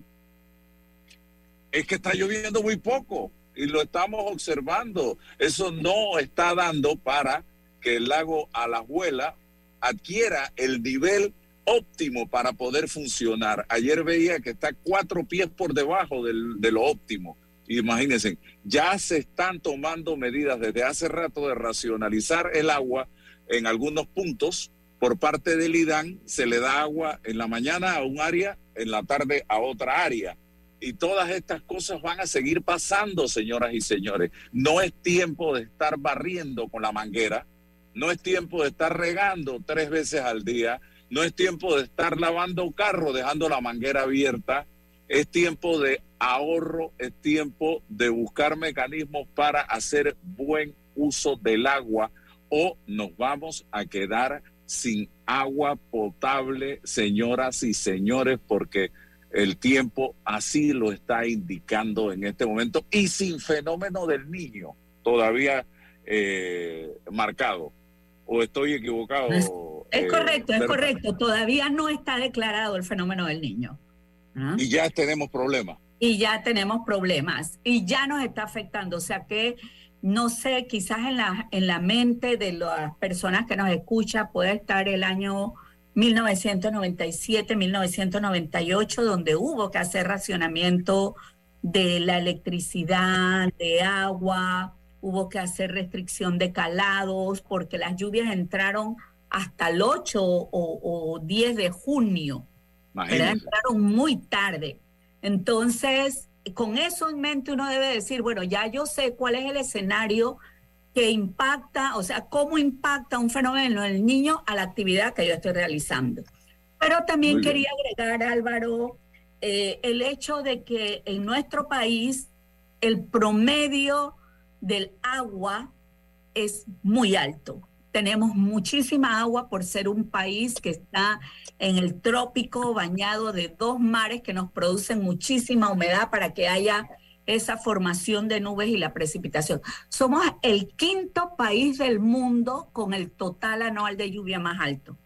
Es que está lloviendo muy poco y lo estamos observando. Eso no está dando para que el lago Alajuela adquiera el nivel óptimo para poder funcionar. Ayer veía que está cuatro pies por debajo de lo óptimo. Imagínense, ya se están tomando medidas desde hace rato de racionalizar el agua en algunos puntos. Por parte del IDAN se le da agua en la mañana a un área, en la tarde a otra área. Y todas estas cosas van a seguir pasando, señoras y señores. No es tiempo de estar barriendo con la manguera, no es tiempo de estar regando tres veces al día, no es tiempo de estar lavando carro dejando la manguera abierta, es tiempo de ahorro, es tiempo de buscar mecanismos para hacer buen uso del agua o nos vamos a quedar sin agua potable, señoras y señores, porque el tiempo así lo está indicando en este momento y sin fenómeno del niño todavía eh, marcado. ¿O estoy equivocado? Es, es correcto, es correcto. Todavía no está declarado el fenómeno del niño. Y ya tenemos problemas. Y ya tenemos problemas. Y ya nos está afectando. O sea que, no sé, quizás en la, en la mente de las personas que nos escuchan puede estar el año 1997, 1998, donde hubo que hacer racionamiento de la electricidad, de agua, hubo que hacer restricción de calados, porque las lluvias entraron hasta el 8 o, o 10 de junio. Entraron muy tarde. Entonces, con eso en mente uno debe decir, bueno, ya yo sé cuál es el escenario que impacta, o sea, cómo impacta un fenómeno en el niño a la actividad que yo estoy realizando. Pero también quería agregar, Álvaro, eh, el hecho de que en nuestro país el promedio del agua es muy alto tenemos muchísima agua por ser un país que está en el trópico, bañado de dos mares que nos producen muchísima humedad para que haya esa formación de nubes y la precipitación. Somos el quinto país del mundo con el total anual de lluvia más alto.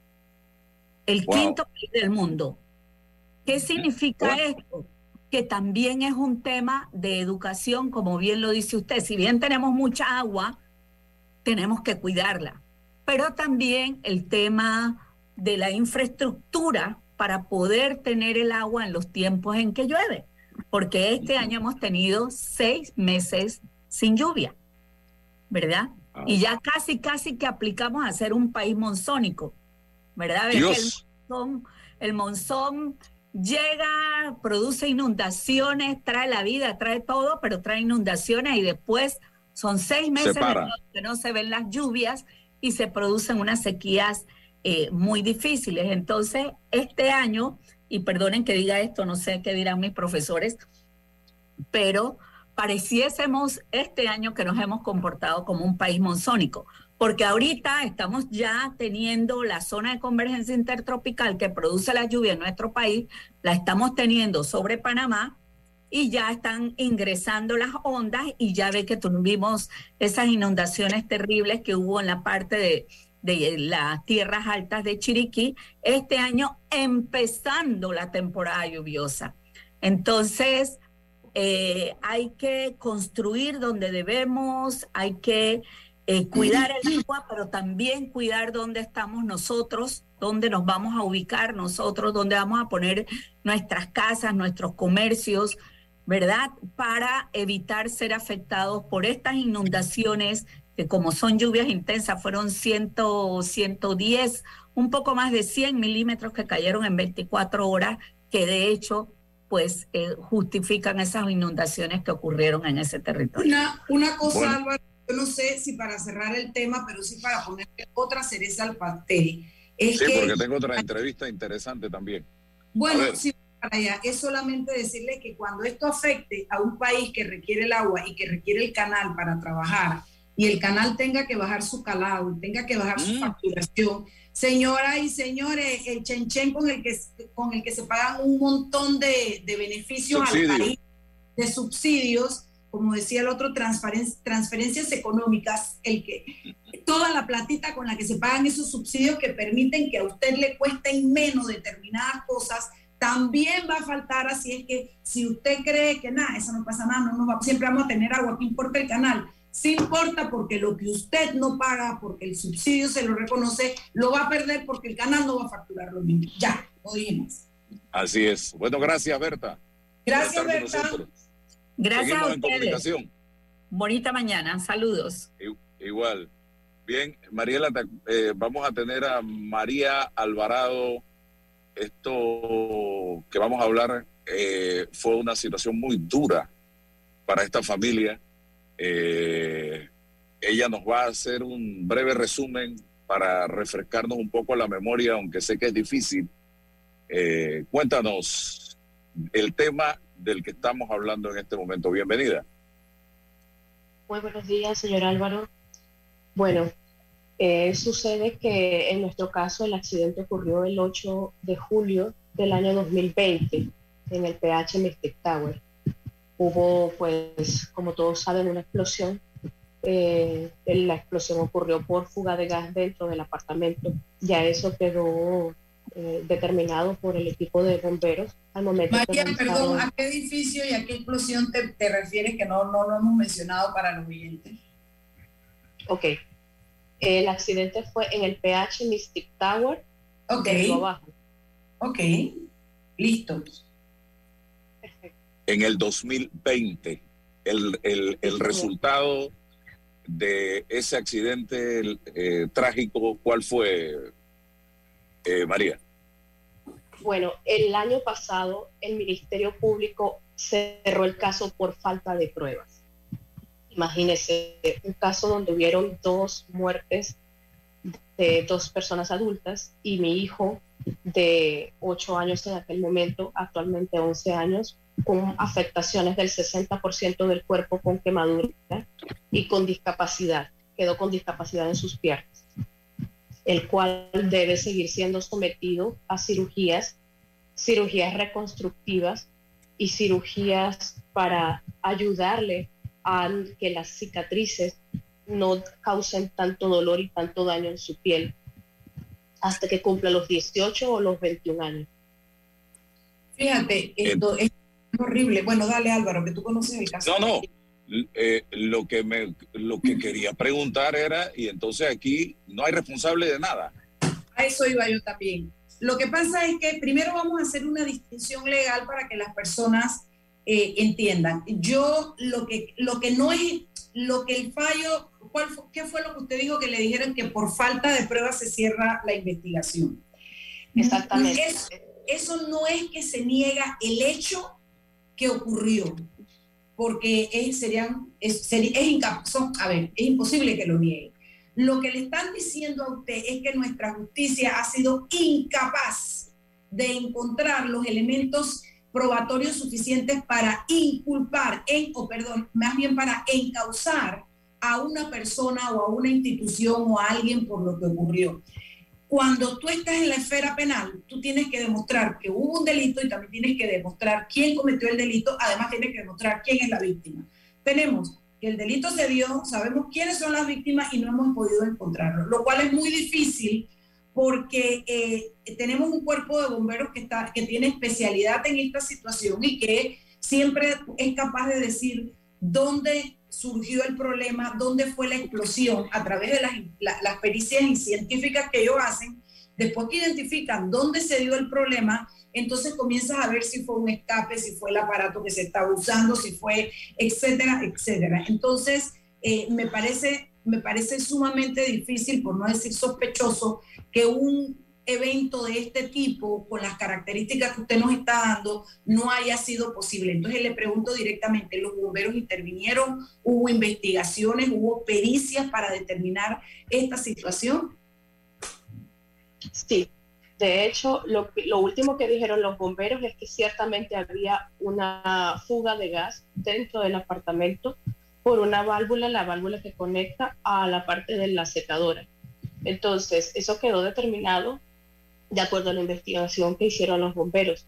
El quinto país del mundo. ¿Qué significa esto? Que también es un tema de educación, como bien lo dice usted. Si bien tenemos mucha agua, tenemos que cuidarla pero también el tema de la infraestructura para poder tener el agua en los tiempos en que llueve, porque este año hemos tenido seis meses sin lluvia, ¿verdad? Ah. Y ya casi, casi que aplicamos a ser un país monzónico, ¿verdad? el monzón, el monzón llega, produce inundaciones, trae la vida, trae todo, pero trae inundaciones y después son seis meses que no se ven las lluvias y se producen unas sequías eh, muy difíciles. Entonces, este año, y perdonen que diga esto, no sé qué dirán mis profesores, pero pareciésemos este año que nos hemos comportado como un país monzónico, porque ahorita estamos ya teniendo la zona de convergencia intertropical que produce la lluvia en nuestro país, la estamos teniendo sobre Panamá y ya están ingresando las ondas y ya ve que tuvimos esas inundaciones terribles que hubo en la parte de, de las tierras altas de Chiriquí, este año empezando la temporada lluviosa. Entonces, eh, hay que construir donde debemos, hay que eh, cuidar el agua, pero también cuidar dónde estamos nosotros, dónde nos vamos a ubicar nosotros, dónde vamos a poner nuestras casas, nuestros comercios, ¿verdad? Para evitar ser afectados por estas inundaciones que como son lluvias intensas, fueron 100, 110, un poco más de 100 milímetros que cayeron en 24 horas, que de hecho pues eh, justifican esas inundaciones que ocurrieron en ese territorio. Una, una cosa, Álvaro, yo no sé si para cerrar el tema, pero sí para poner otra cereza al pastel. sí, porque tengo otra entrevista interesante también. Bueno, sí, para allá. Es solamente decirle que cuando esto afecte a un país que requiere el agua y que requiere el canal para trabajar, y el canal tenga que bajar su calado, tenga que bajar su mm. facturación, Señoras y señores, el chenchen con el que, con el que se pagan un montón de, beneficios al país, de subsidios, como decía el otro, transferencias económicas, el que toda la platita con la que se pagan esos subsidios que permiten que a usted le cuesten menos determinadas cosas, también va a faltar, así es que si usted cree que nada, eso no pasa nada, no, no siempre vamos a tener agua, ¿qué importa el canal? Sí importa porque lo que usted no paga, porque el subsidio se lo reconoce, lo va a perder porque el canal no va a facturar lo mismo. Ya, lo dijimos. Así es. Bueno, gracias, Berta. Gracias, Berta. Gracias a ustedes. Bonita mañana. Saludos. Igual. Bien, Mariela, eh, vamos a tener a María Alvarado. Esto que vamos a hablar eh, fue una situación muy dura para esta familia eh, ella nos va a hacer un breve resumen para refrescarnos un poco la memoria, aunque sé que es difícil. Eh, cuéntanos el tema del que estamos hablando en este momento. Bienvenida. Muy buenos días, señor Álvaro. Bueno, eh, sucede que en nuestro caso el accidente ocurrió el 8 de julio del año 2020 en el PH Mystic Tower hubo, pues, como todos saben, una explosión. Eh, la explosión ocurrió por fuga de gas dentro del apartamento. Ya eso quedó eh, determinado por el equipo de bomberos al momento. María, perdón, ¿a qué edificio y a qué explosión te, te refieres que no, no lo hemos mencionado para los oyentes? Ok. El accidente fue en el PH Mystic Tower. Ok. Abajo. Ok. Listo en el 2020. El, el, resultado de ese accidente eh, trágico, ¿cuál fue, eh, María? Bueno, el año pasado el Ministerio Público cerró el caso por falta de pruebas. Imagínese un caso donde hubieron dos muertes de dos personas adultas y mi hijo de 8 años en aquel momento, actualmente 11 años, con afectaciones del 60% del cuerpo con quemadura y con discapacidad, quedó con discapacidad en sus piernas, el cual debe seguir siendo sometido a cirugías, cirugías reconstructivas y cirugías para ayudarle a que las cicatrices no causen tanto dolor y tanto daño en su piel hasta que cumpla los 18 o los 21 años. Fíjate, esto es horrible. Bueno, dale Álvaro, que tú conoces el caso. No, no. Eh, lo que me lo que quería preguntar era y entonces aquí no hay responsable de nada a eso iba yo también lo que pasa es que primero vamos a hacer una distinción legal para que las personas eh, entiendan. Yo lo que lo que no es lo que el fallo ¿cuál, qué fue lo que usted dijo que le dijeron que por falta de pruebas se cierra la investigación exactamente. Eso no es que se niega el hecho que ocurrió, porque es, serían, es, es, a ver, es imposible que lo niegue. Lo que le están diciendo a usted es que nuestra justicia ha sido incapaz de encontrar los elementos probatorios suficientes para inculpar, en, o perdón, más bien para encauzar a una persona o a una institución o a alguien por lo que ocurrió. Cuando tú estás en la esfera penal, tú tienes que demostrar que hubo un delito y también tienes que demostrar quién cometió el delito, además tienes que demostrar quién es la víctima. Tenemos que el delito se dio, sabemos quiénes son las víctimas y no hemos podido encontrarlo, lo cual es muy difícil porque eh, tenemos un cuerpo de bomberos que, está, que tiene especialidad en esta situación y que siempre es capaz de decir dónde surgió el problema, dónde fue la explosión, a través de las, las pericias científicas que ellos hacen, después que identifican dónde se dio el problema, entonces comienzas a ver si fue un escape, si fue el aparato que se estaba usando, si fue, etcétera, etcétera. Entonces, eh, me, parece, me parece sumamente difícil, por no decir sospechoso, que un evento de este tipo, con las características que usted nos está dando, no haya sido posible. Entonces le pregunto directamente, ¿los bomberos intervinieron? ¿Hubo investigaciones? ¿Hubo pericias para determinar esta situación? Sí, de hecho, lo, lo último que dijeron los bomberos es que ciertamente había una fuga de gas dentro del apartamento por una válvula, la válvula que conecta a la parte de la secadora. Entonces, eso quedó determinado de acuerdo a la investigación que hicieron los bomberos.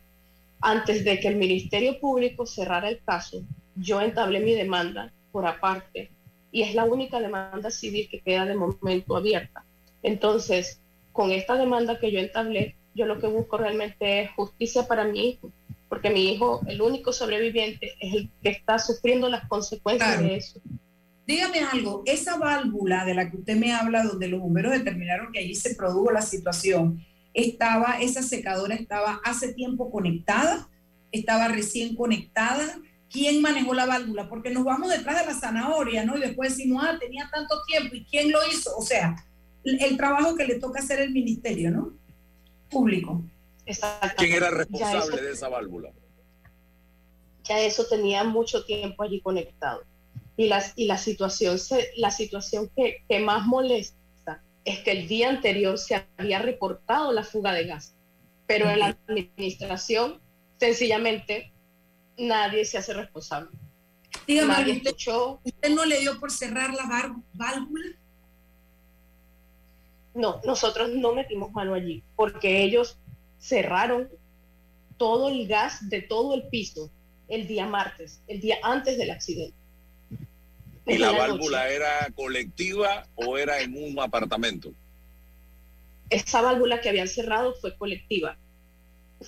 Antes de que el Ministerio Público cerrara el caso, yo entablé mi demanda por aparte y es la única demanda civil que queda de momento abierta. Entonces, con esta demanda que yo entablé, yo lo que busco realmente es justicia para mi hijo, porque mi hijo, el único sobreviviente, es el que está sufriendo las consecuencias de eso. Dígame algo, esa válvula de la que usted me habla, donde los bomberos determinaron que allí se produjo la situación, estaba, esa secadora estaba hace tiempo conectada, estaba recién conectada. ¿Quién manejó la válvula? Porque nos vamos detrás de la zanahoria, ¿no? Y después decimos, ah, tenía tanto tiempo, ¿y quién lo hizo? O sea, el, trabajo que le toca hacer el ministerio, ¿no? Público. ¿Quién era responsable de esa válvula? Ya eso tenía mucho tiempo allí conectado. Y, las, y la situación, se, la situación que, que más molesta es que el día anterior se había reportado la fuga de gas, pero en la administración sencillamente nadie se hace responsable. Dígame, usted, ¿usted no le dio por cerrar la válvula? No, nosotros no metimos mano allí, porque ellos cerraron todo el gas de todo el piso el día martes, el día antes del accidente. ¿Y la, válvula era colectiva o era en un apartamento? Esa válvula que habían cerrado fue colectiva,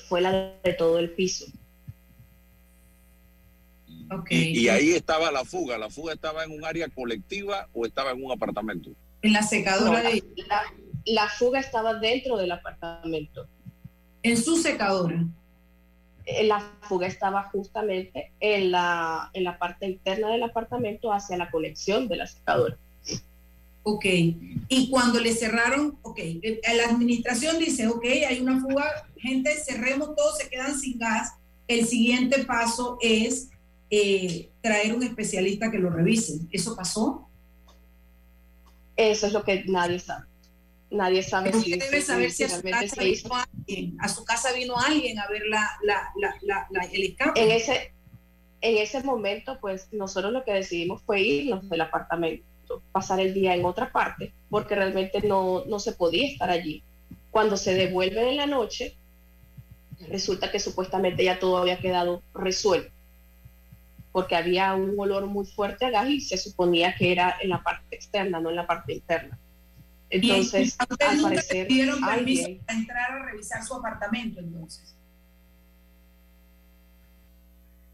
fue la de todo el piso. Okay. Y, ahí estaba la fuga. ¿La fuga estaba en un área colectiva o estaba en un apartamento? En la secadora. la fuga estaba dentro del apartamento. En su secadora. Eh, la fuga estaba justamente en la, en la parte interna del apartamento hacia la conexión de la secadora. Ok, y cuando le cerraron, ok, eh, la administración dice, ok, hay una fuga, gente, cerremos todo, se quedan sin gas. El siguiente paso es eh, traer un especialista que lo revise. ¿Eso pasó? Eso es lo que nadie sabe nadie sabe si, debe saber si, su casa vino a su casa vino alguien a ver la, el escape. En ese, en ese momento, pues nosotros lo que decidimos fue irnos del apartamento, pasar el día en otra parte, porque realmente no, no se podía estar allí. Cuando se devuelve en la noche, resulta que supuestamente ya todo había quedado resuelto, porque había un olor muy fuerte a gas y se suponía que era en la parte externa, no en la parte interna. Entonces, al parecer, pidieron permiso para entrar a revisar su apartamento, entonces.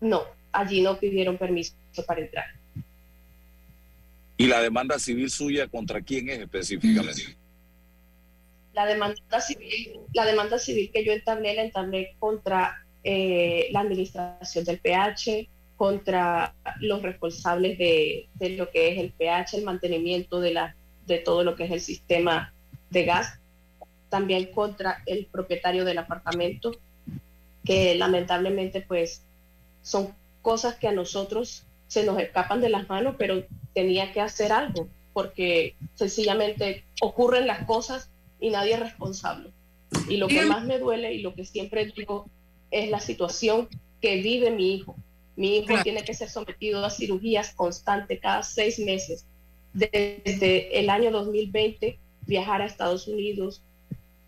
No, allí no pidieron permiso para entrar. ¿Y la demanda civil suya contra quién es específicamente? La demanda civil, la demanda civil que yo entablé, la entablé contra eh, la administración del PH, contra los responsables de, de, lo que es el PH, el mantenimiento de la de todo lo que es el sistema de gas, también contra el propietario del apartamento, que lamentablemente pues son cosas que a nosotros se nos escapan de las manos, pero tenía que hacer algo, porque sencillamente ocurren las cosas y nadie es responsable. Y lo que más me duele y lo que siempre digo es la situación que vive mi hijo. Mi hijo tiene que ser sometido a cirugías constantes cada seis meses desde el año 2020 viajar a Estados Unidos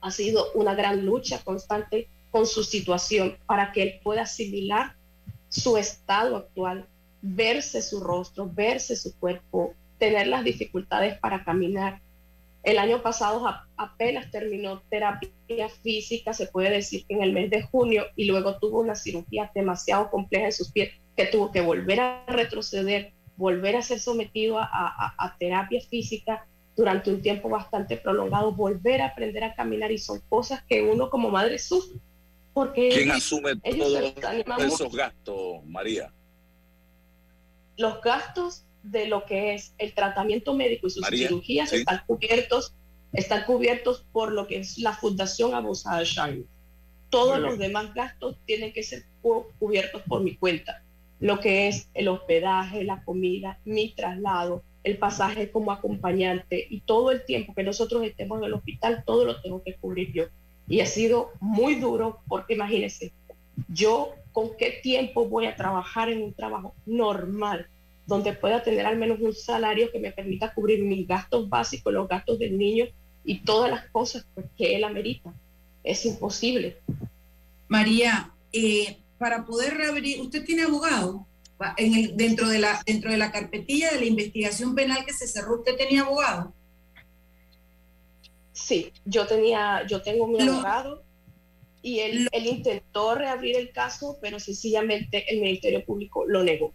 ha sido una gran lucha constante con su situación para que él pueda asimilar su estado actual, verse su rostro, verse su cuerpo, tener las dificultades para caminar. El año pasado apenas terminó terapia física, se puede decir que en el mes de junio, y luego tuvo una cirugía demasiado compleja en sus pies, que tuvo que volver a retroceder, volver a ser sometido a, terapia física durante un tiempo bastante prolongado, volver a aprender a caminar, y son cosas que uno como madre sufre. Porque ¿Quién asume todos esos gastos, María? Los gastos de lo que es el tratamiento médico y sus cirugías están cubiertos están cubiertos por lo que es la Fundación Abusada Shine. Todos los demás gastos tienen que ser cubiertos por mi cuenta. Lo que es el hospedaje, la comida, mi traslado, el pasaje como acompañante y todo el tiempo que nosotros estemos en el hospital, todo lo tengo que cubrir yo. Y ha sido muy duro porque imagínense, yo con qué tiempo voy a trabajar en un trabajo normal donde pueda tener al menos un salario que me permita cubrir mis gastos básicos, los gastos del niño y todas las cosas pues, que él amerita. Es imposible. María, eh, para poder reabrir, usted tiene abogado en el, dentro de la dentro de la carpetilla de la investigación penal que se cerró, usted tenía abogado. Sí, yo tenía, yo tengo mi abogado y él, él intentó reabrir el caso, pero sencillamente el Ministerio Público lo negó.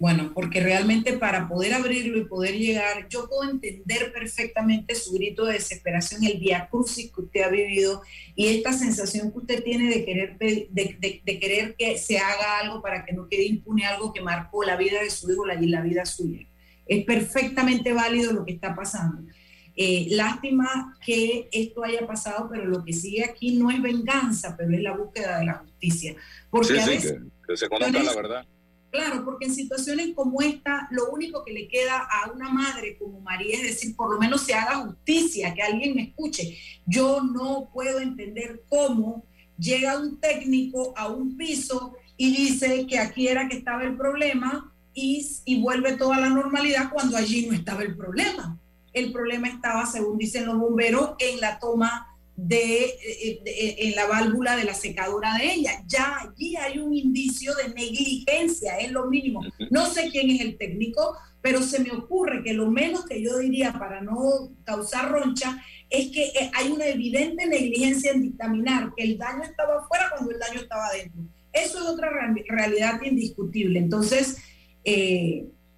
Bueno, porque realmente para poder abrirlo y poder llegar, yo puedo entender perfectamente su grito de desesperación, el via crucis que usted ha vivido y esta sensación que usted tiene de querer, de, querer que se haga algo para que no quede impune algo que marcó la vida de su hijo y la vida suya. Es perfectamente válido lo que está pasando. Eh, lástima que esto haya pasado, pero lo que sigue aquí no es venganza, pero es la búsqueda de la justicia. Porque sí, sí, que se conozca la verdad Claro, porque en situaciones como esta, lo único que le queda a una madre como María es decir, por lo menos se haga justicia, que alguien me escuche. Yo no puedo entender cómo llega un técnico a un piso y dice que aquí era que estaba el problema y, y vuelve toda la normalidad cuando allí no estaba el problema. El problema estaba, según dicen los bomberos, en la toma de, eh, eh, en la válvula de la secadora de ella. Ya allí hay un indicio de negligencia, es lo mínimo. No sé quién es el técnico, pero se me ocurre que lo menos que yo diría para no causar roncha es que eh, hay una evidente negligencia en dictaminar que el daño estaba afuera cuando el daño estaba dentro. Eso es otra realidad indiscutible. Entonces,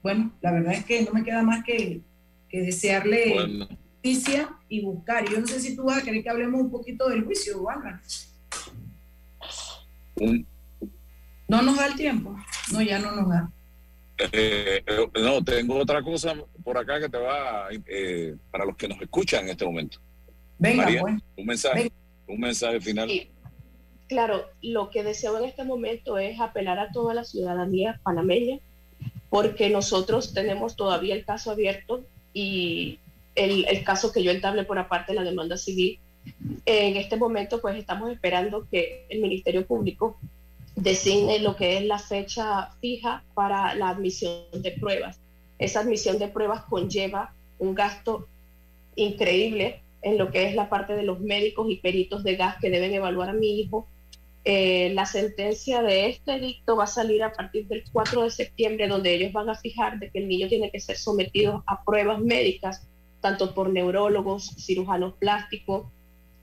bueno, la verdad es que no me queda más que, desearle justicia y buscar. Yo no sé si tú vas a querer que hablemos un poquito del juicio, Álvaro. No nos da el tiempo. No, ya no nos da. Eh, eh, no, tengo otra cosa por acá que te va eh, para los que nos escuchan en este momento. Venga, pues. Un mensaje, un mensaje final. Claro, lo que deseo en este momento es apelar a toda la ciudadanía panameña, porque nosotros tenemos todavía el caso abierto y el, caso que yo entablé por aparte de la demanda civil. En este momento, pues estamos esperando que el Ministerio Público designe lo que es la fecha fija para la admisión de pruebas. Esa admisión de pruebas conlleva un gasto increíble en lo que es la parte de los médicos y peritos de gas que deben evaluar a mi hijo. Eh, la sentencia de este edicto va a salir a partir del 4 de septiembre, donde ellos van a fijar de que el niño tiene que ser sometido a pruebas médicas tanto por neurólogos, cirujanos plásticos,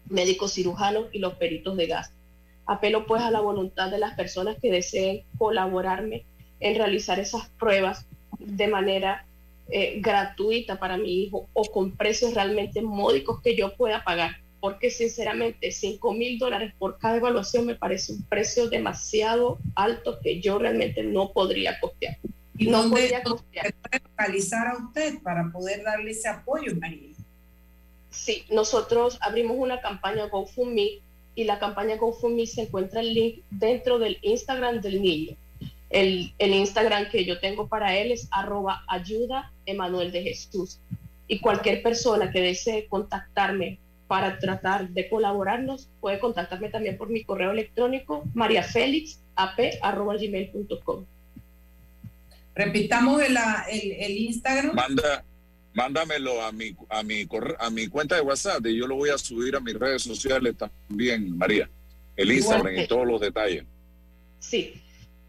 médicos cirujanos y los peritos de gas. Apelo pues a la voluntad de las personas que deseen colaborarme en realizar esas pruebas de manera eh, gratuita para mi hijo o con precios realmente módicos que yo pueda pagar, porque sinceramente 5 mil dólares por cada evaluación me parece un precio demasiado alto que yo realmente no podría costear. ¿Y no dónde, se puede localizar a usted para poder darle ese apoyo, María? Sí, nosotros abrimos una campaña GoFundMe y la campaña GoFundMe se encuentra el link dentro del Instagram del niño. El, el Instagram que yo tengo para él es arroba ayuda Emanuel de Jesús. Y cualquier persona que desee contactarme para tratar de colaborarnos puede contactarme también por mi correo electrónico mariafelixap.gmail.com. Repitamos el, el, Instagram. Manda, mándamelo a mi, a, mi, a mi cuenta de WhatsApp y yo lo voy a subir a mis redes sociales también, María. El Instagram y todos los detalles. Sí,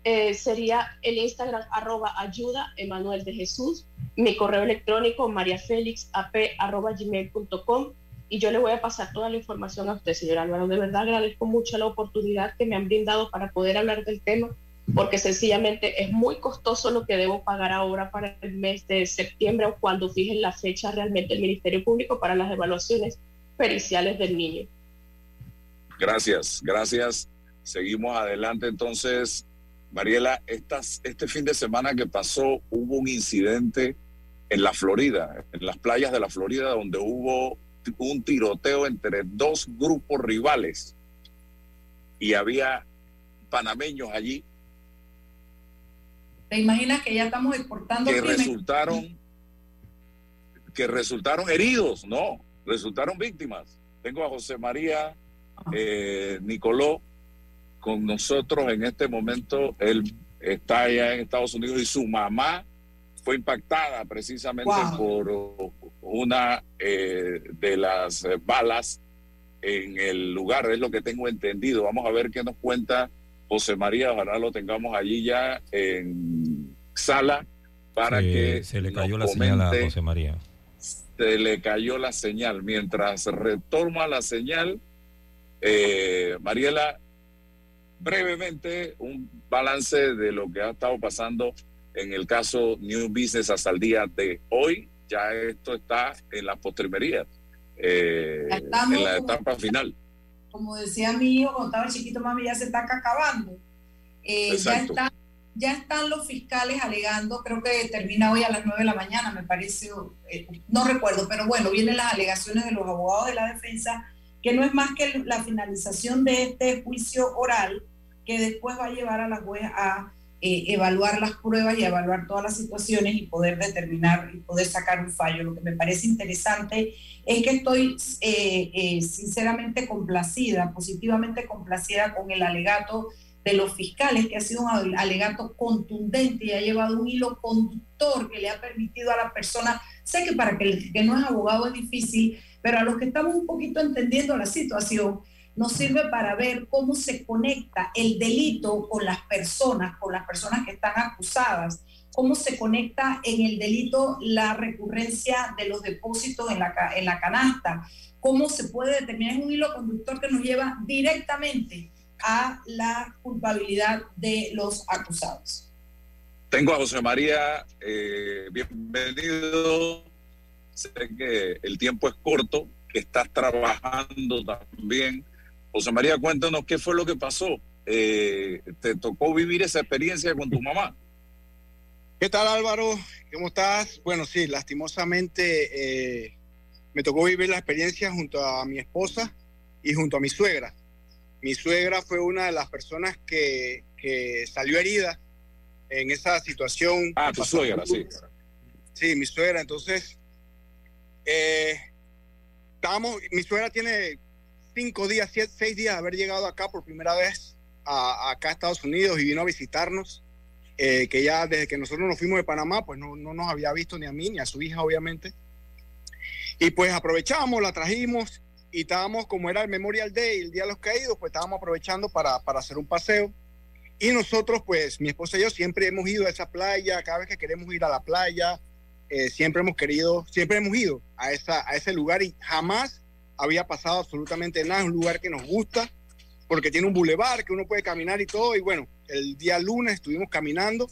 eh, sería el Instagram arroba ayuda Emanuel de Jesús, mi correo electrónico mariafelixap arroba gmail.com y yo le voy a pasar toda la información a usted, señor Álvaro. De verdad agradezco mucho la oportunidad que me han brindado para poder hablar del tema, porque sencillamente es muy costoso lo que debo pagar ahora para el mes de septiembre o cuando fijen la fecha realmente el Ministerio Público para las evaluaciones periciales del niño. Gracias, gracias. Seguimos adelante entonces. Mariela, estas, este fin de semana que pasó hubo un incidente en la Florida, en las playas de la Florida, donde hubo un tiroteo entre dos grupos rivales y había panameños allí. ¿Te imaginas que ya estamos exportando? Que resultaron, que resultaron heridos, no, resultaron víctimas. Tengo a José María eh, Nicoló con nosotros en este momento. Él está allá en Estados Unidos y su mamá fue impactada precisamente por una eh, de las balas en el lugar, es lo que tengo entendido. Vamos a ver qué nos cuenta José María, ojalá lo tengamos allí ya en sala para que se le cayó la señal a José María. Se le cayó la señal. Mientras retoma la señal, eh, Mariela, brevemente un balance de lo que ha estado pasando en el caso New Business hasta el día de hoy. Ya esto está en la postrimería, eh, en la etapa final. Como decía mi hijo cuando estaba chiquito, mami, ya se está acabando. Eh, ya, ya están los fiscales alegando, creo que termina hoy a las 9 de la mañana, me parece, no recuerdo, pero bueno, vienen las alegaciones de los abogados de la defensa que no es más que la finalización de este juicio oral que después va a llevar a la juez a eh, evaluar las pruebas y evaluar todas las situaciones y poder determinar y poder sacar un fallo. Lo que me parece interesante es que estoy eh, eh, sinceramente complacida, positivamente complacida con el alegato de los fiscales, que ha sido un alegato contundente y ha llevado un hilo conductor que le ha permitido a la persona, sé que para el que no es abogado es difícil, pero a los que estamos un poquito entendiendo la situación, nos sirve para ver cómo se conecta el delito con las personas, con las personas que están acusadas, cómo se conecta en el delito la recurrencia de los depósitos en la, en la canasta, cómo se puede determinar un hilo conductor que nos lleva directamente a la culpabilidad de los acusados. Tengo a José María, eh, bienvenido sé que el tiempo es corto, que estás trabajando también. José María, cuéntanos qué fue lo que pasó. Eh, ¿Te tocó vivir esa experiencia con tu mamá? ¿Qué tal Álvaro? ¿Cómo estás? Bueno, sí, lastimosamente eh, me tocó vivir la experiencia junto a mi esposa y junto a mi suegra. Mi suegra fue una de las personas que, que salió herida en esa situación. Ah, tu suegra, sí. Sí, mi suegra. Entonces, eh, mi suegra tiene cinco días, seis días haber llegado acá por primera vez a, acá a Estados Unidos y vino a visitarnos. Eh, que ya desde que nosotros nos fuimos de Panamá, pues no, no, nos había visto ni a mí ni a su hija, obviamente. Y pues aprovechamos, la trajimos y estábamos, como era el Memorial Day, el Día de los Caídos, pues estábamos aprovechando para, para hacer un paseo. Y nosotros, pues mi esposa y yo siempre hemos ido a esa playa, cada vez que queremos ir a la playa, eh, siempre hemos querido, siempre hemos ido a, esa, a ese lugar y jamás había pasado absolutamente nada. Es un lugar que nos gusta porque tiene un bulevar que uno puede caminar y todo. Y bueno, el día lunes estuvimos caminando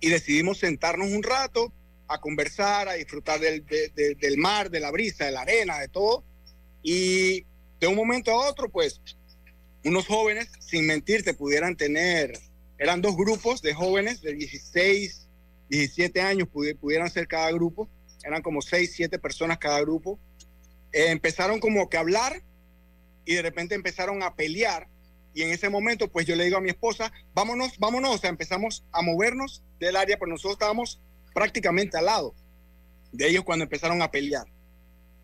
y decidimos sentarnos un rato a conversar, a disfrutar del, del mar, de la brisa, de la arena, de todo. Y de un momento a otro, pues, unos jóvenes, sin mentirte, pudieran tener, eran dos grupos de jóvenes de 16, 17 años pudieran ser cada grupo, eran como 6, 7 personas cada grupo. Empezaron como que a hablar y de repente empezaron a pelear y en ese momento pues yo le digo a mi esposa, vámonos, vámonos, o sea, empezamos a movernos del área, pero nosotros estábamos prácticamente al lado de ellos cuando empezaron a pelear.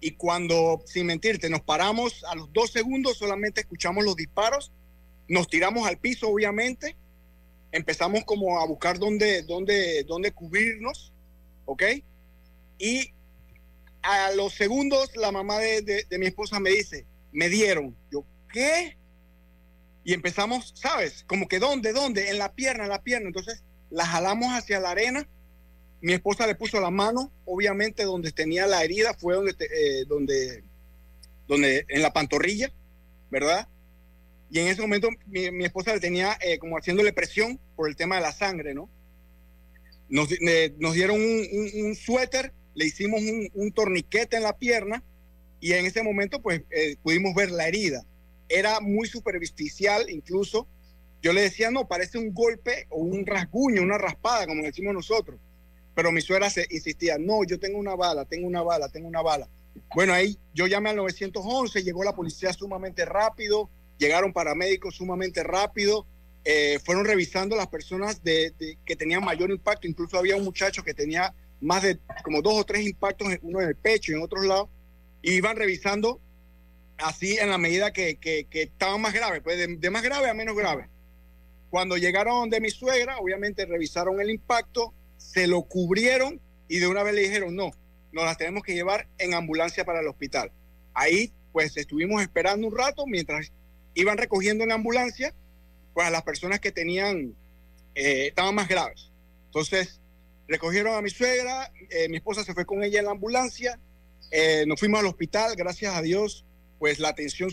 Y cuando, sin mentirte, nos paramos a los dos segundos, solamente escuchamos los disparos, nos tiramos al piso, obviamente, empezamos como a buscar dónde, dónde, dónde cubrirnos, ¿ok? Y a los segundos la mamá de, de, mi esposa me dice, me dieron. Yo, ¿qué? Y empezamos, ¿sabes? Como que dónde, dónde, en la pierna, en la pierna. Entonces la jalamos hacia la arena. Mi esposa le puso la mano, obviamente donde tenía la herida fue donde, eh, donde, donde, en la pantorrilla, ¿verdad? Y en ese momento mi, esposa le tenía eh, como haciéndole presión por el tema de la sangre, ¿no? Nos, nos dieron un, suéter, le hicimos un, torniquete en la pierna y en ese momento pues eh, pudimos ver la herida. Era muy superficial incluso. Yo le decía, no, parece un golpe o un rasguño, una raspada, como decimos nosotros. Pero mi suegra se insistía, no, yo tengo una bala, tengo una bala, tengo una bala. Bueno, ahí yo llamé al 911, llegó la policía sumamente rápido, llegaron paramédicos sumamente rápido, eh, fueron revisando las personas de, que tenían mayor impacto, incluso había un muchacho que tenía más de como dos o tres impactos, uno en el pecho y en otros lados, y iban revisando así en la medida que, que, estaban más graves, pues de, más grave a menos grave. Cuando llegaron de mi suegra, obviamente revisaron el impacto, se lo cubrieron y de una vez le dijeron, no, nos las tenemos que llevar en ambulancia para el hospital. Ahí pues estuvimos esperando un rato mientras iban recogiendo en ambulancia pues a las personas que tenían, eh, estaban más graves. Entonces, recogieron a mi suegra, eh, mi esposa se fue con ella en la ambulancia, eh, nos fuimos al hospital, gracias a Dios, pues la atención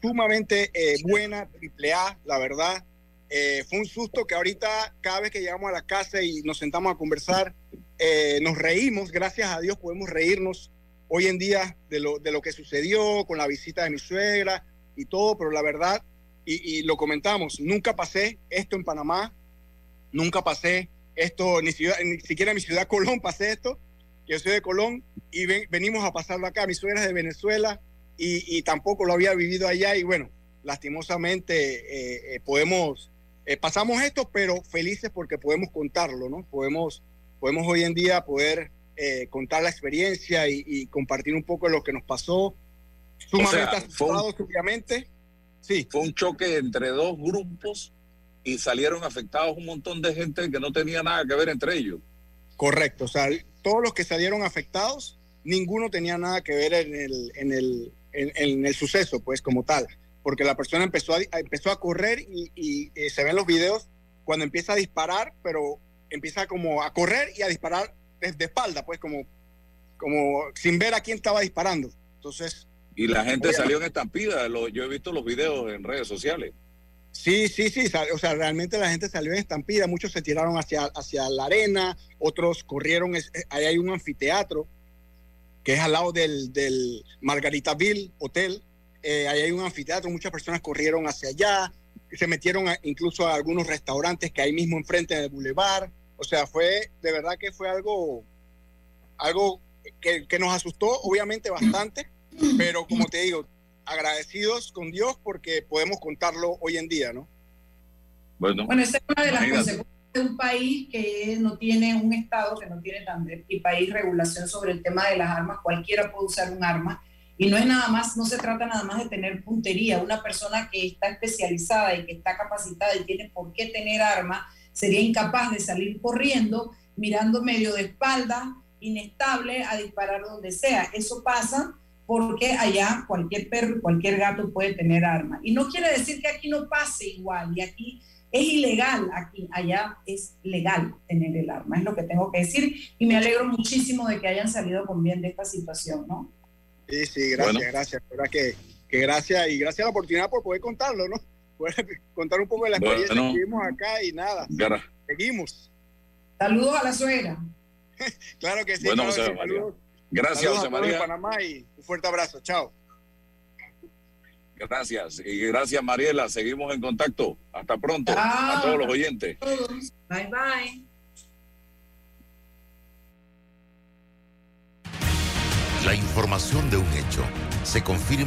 sumamente buena, triple A, la verdad. fue un susto que ahorita cada vez que llegamos a la casa y nos sentamos a conversar, nos reímos, gracias a Dios podemos reírnos hoy en día de lo, de lo que sucedió con la visita de mi suegra, y todo, pero la verdad, y, lo comentamos, nunca pasé esto en Panamá, nunca pasé esto, ni, ciudad, ni siquiera en mi ciudad Colón pasé esto, yo soy de Colón y venimos a pasarlo acá, mi suegra es de Venezuela y, tampoco lo había vivido allá y bueno, lastimosamente eh, eh, podemos, eh, pasamos esto, pero felices porque podemos contarlo, ¿no? Podemos, podemos hoy en día poder contar la experiencia y, y, compartir un poco de lo que nos pasó Sumamente obviamente. Sí. Fue un choque entre dos grupos y salieron afectados un montón de gente que no tenía nada que ver entre ellos. Correcto, o sea, todos los que salieron afectados, ninguno tenía nada que ver en el, en el, en, el suceso, pues como tal, porque la persona empezó a, empezó a correr y, eh, se ven los videos cuando empieza a disparar, pero empieza como a correr y a disparar de, espalda, pues como, como sin ver a quién estaba disparando. Entonces, y la gente salió en estampida, yo he visto los videos en redes sociales. Sí, sí, sí, o sea, realmente la gente salió en estampida, muchos se tiraron hacia, hacia la arena, otros corrieron, eh, ahí hay un anfiteatro que es al lado del, del Margaritaville Hotel, eh, ahí hay un anfiteatro, muchas personas corrieron hacia allá, se metieron incluso a algunos restaurantes que hay mismo enfrente del boulevard, o sea, fue, de verdad que fue algo, algo que, que nos asustó obviamente bastante, pero como te digo, agradecidos con Dios porque podemos contarlo hoy en día, ¿no? Bueno, bueno esa es una de las consecuencias de un país que no tiene un Estado, que no tiene tan y país regulación sobre el tema de las armas, cualquiera puede usar un arma. Y no es nada más, no se trata nada más de tener puntería. Una persona que está especializada y que está capacitada y tiene por qué tener arma, sería incapaz de salir corriendo, mirando medio de espalda, inestable, a disparar donde sea. Eso pasa porque allá cualquier perro cualquier gato puede tener arma. Y no quiere decir que aquí no pase igual, y aquí es ilegal, aquí, allá es legal tener el arma, es lo que tengo que decir, y me alegro muchísimo de que hayan salido con bien de esta situación, ¿no? Sí, sí, gracias, gracias, que, que gracias, y gracias a la oportunidad por poder contarlo, ¿no? Poder contar un poco de la experiencia que vivimos acá y nada, seguimos. Saludos a la suegra. claro que sí. Bueno, saludos. Gracias, José María. Panamá y un fuerte abrazo. Chao. Gracias. Y gracias, Mariela. Seguimos en contacto. Hasta pronto. A todos los oyentes. Bye, bye. La información de un hecho se confirma.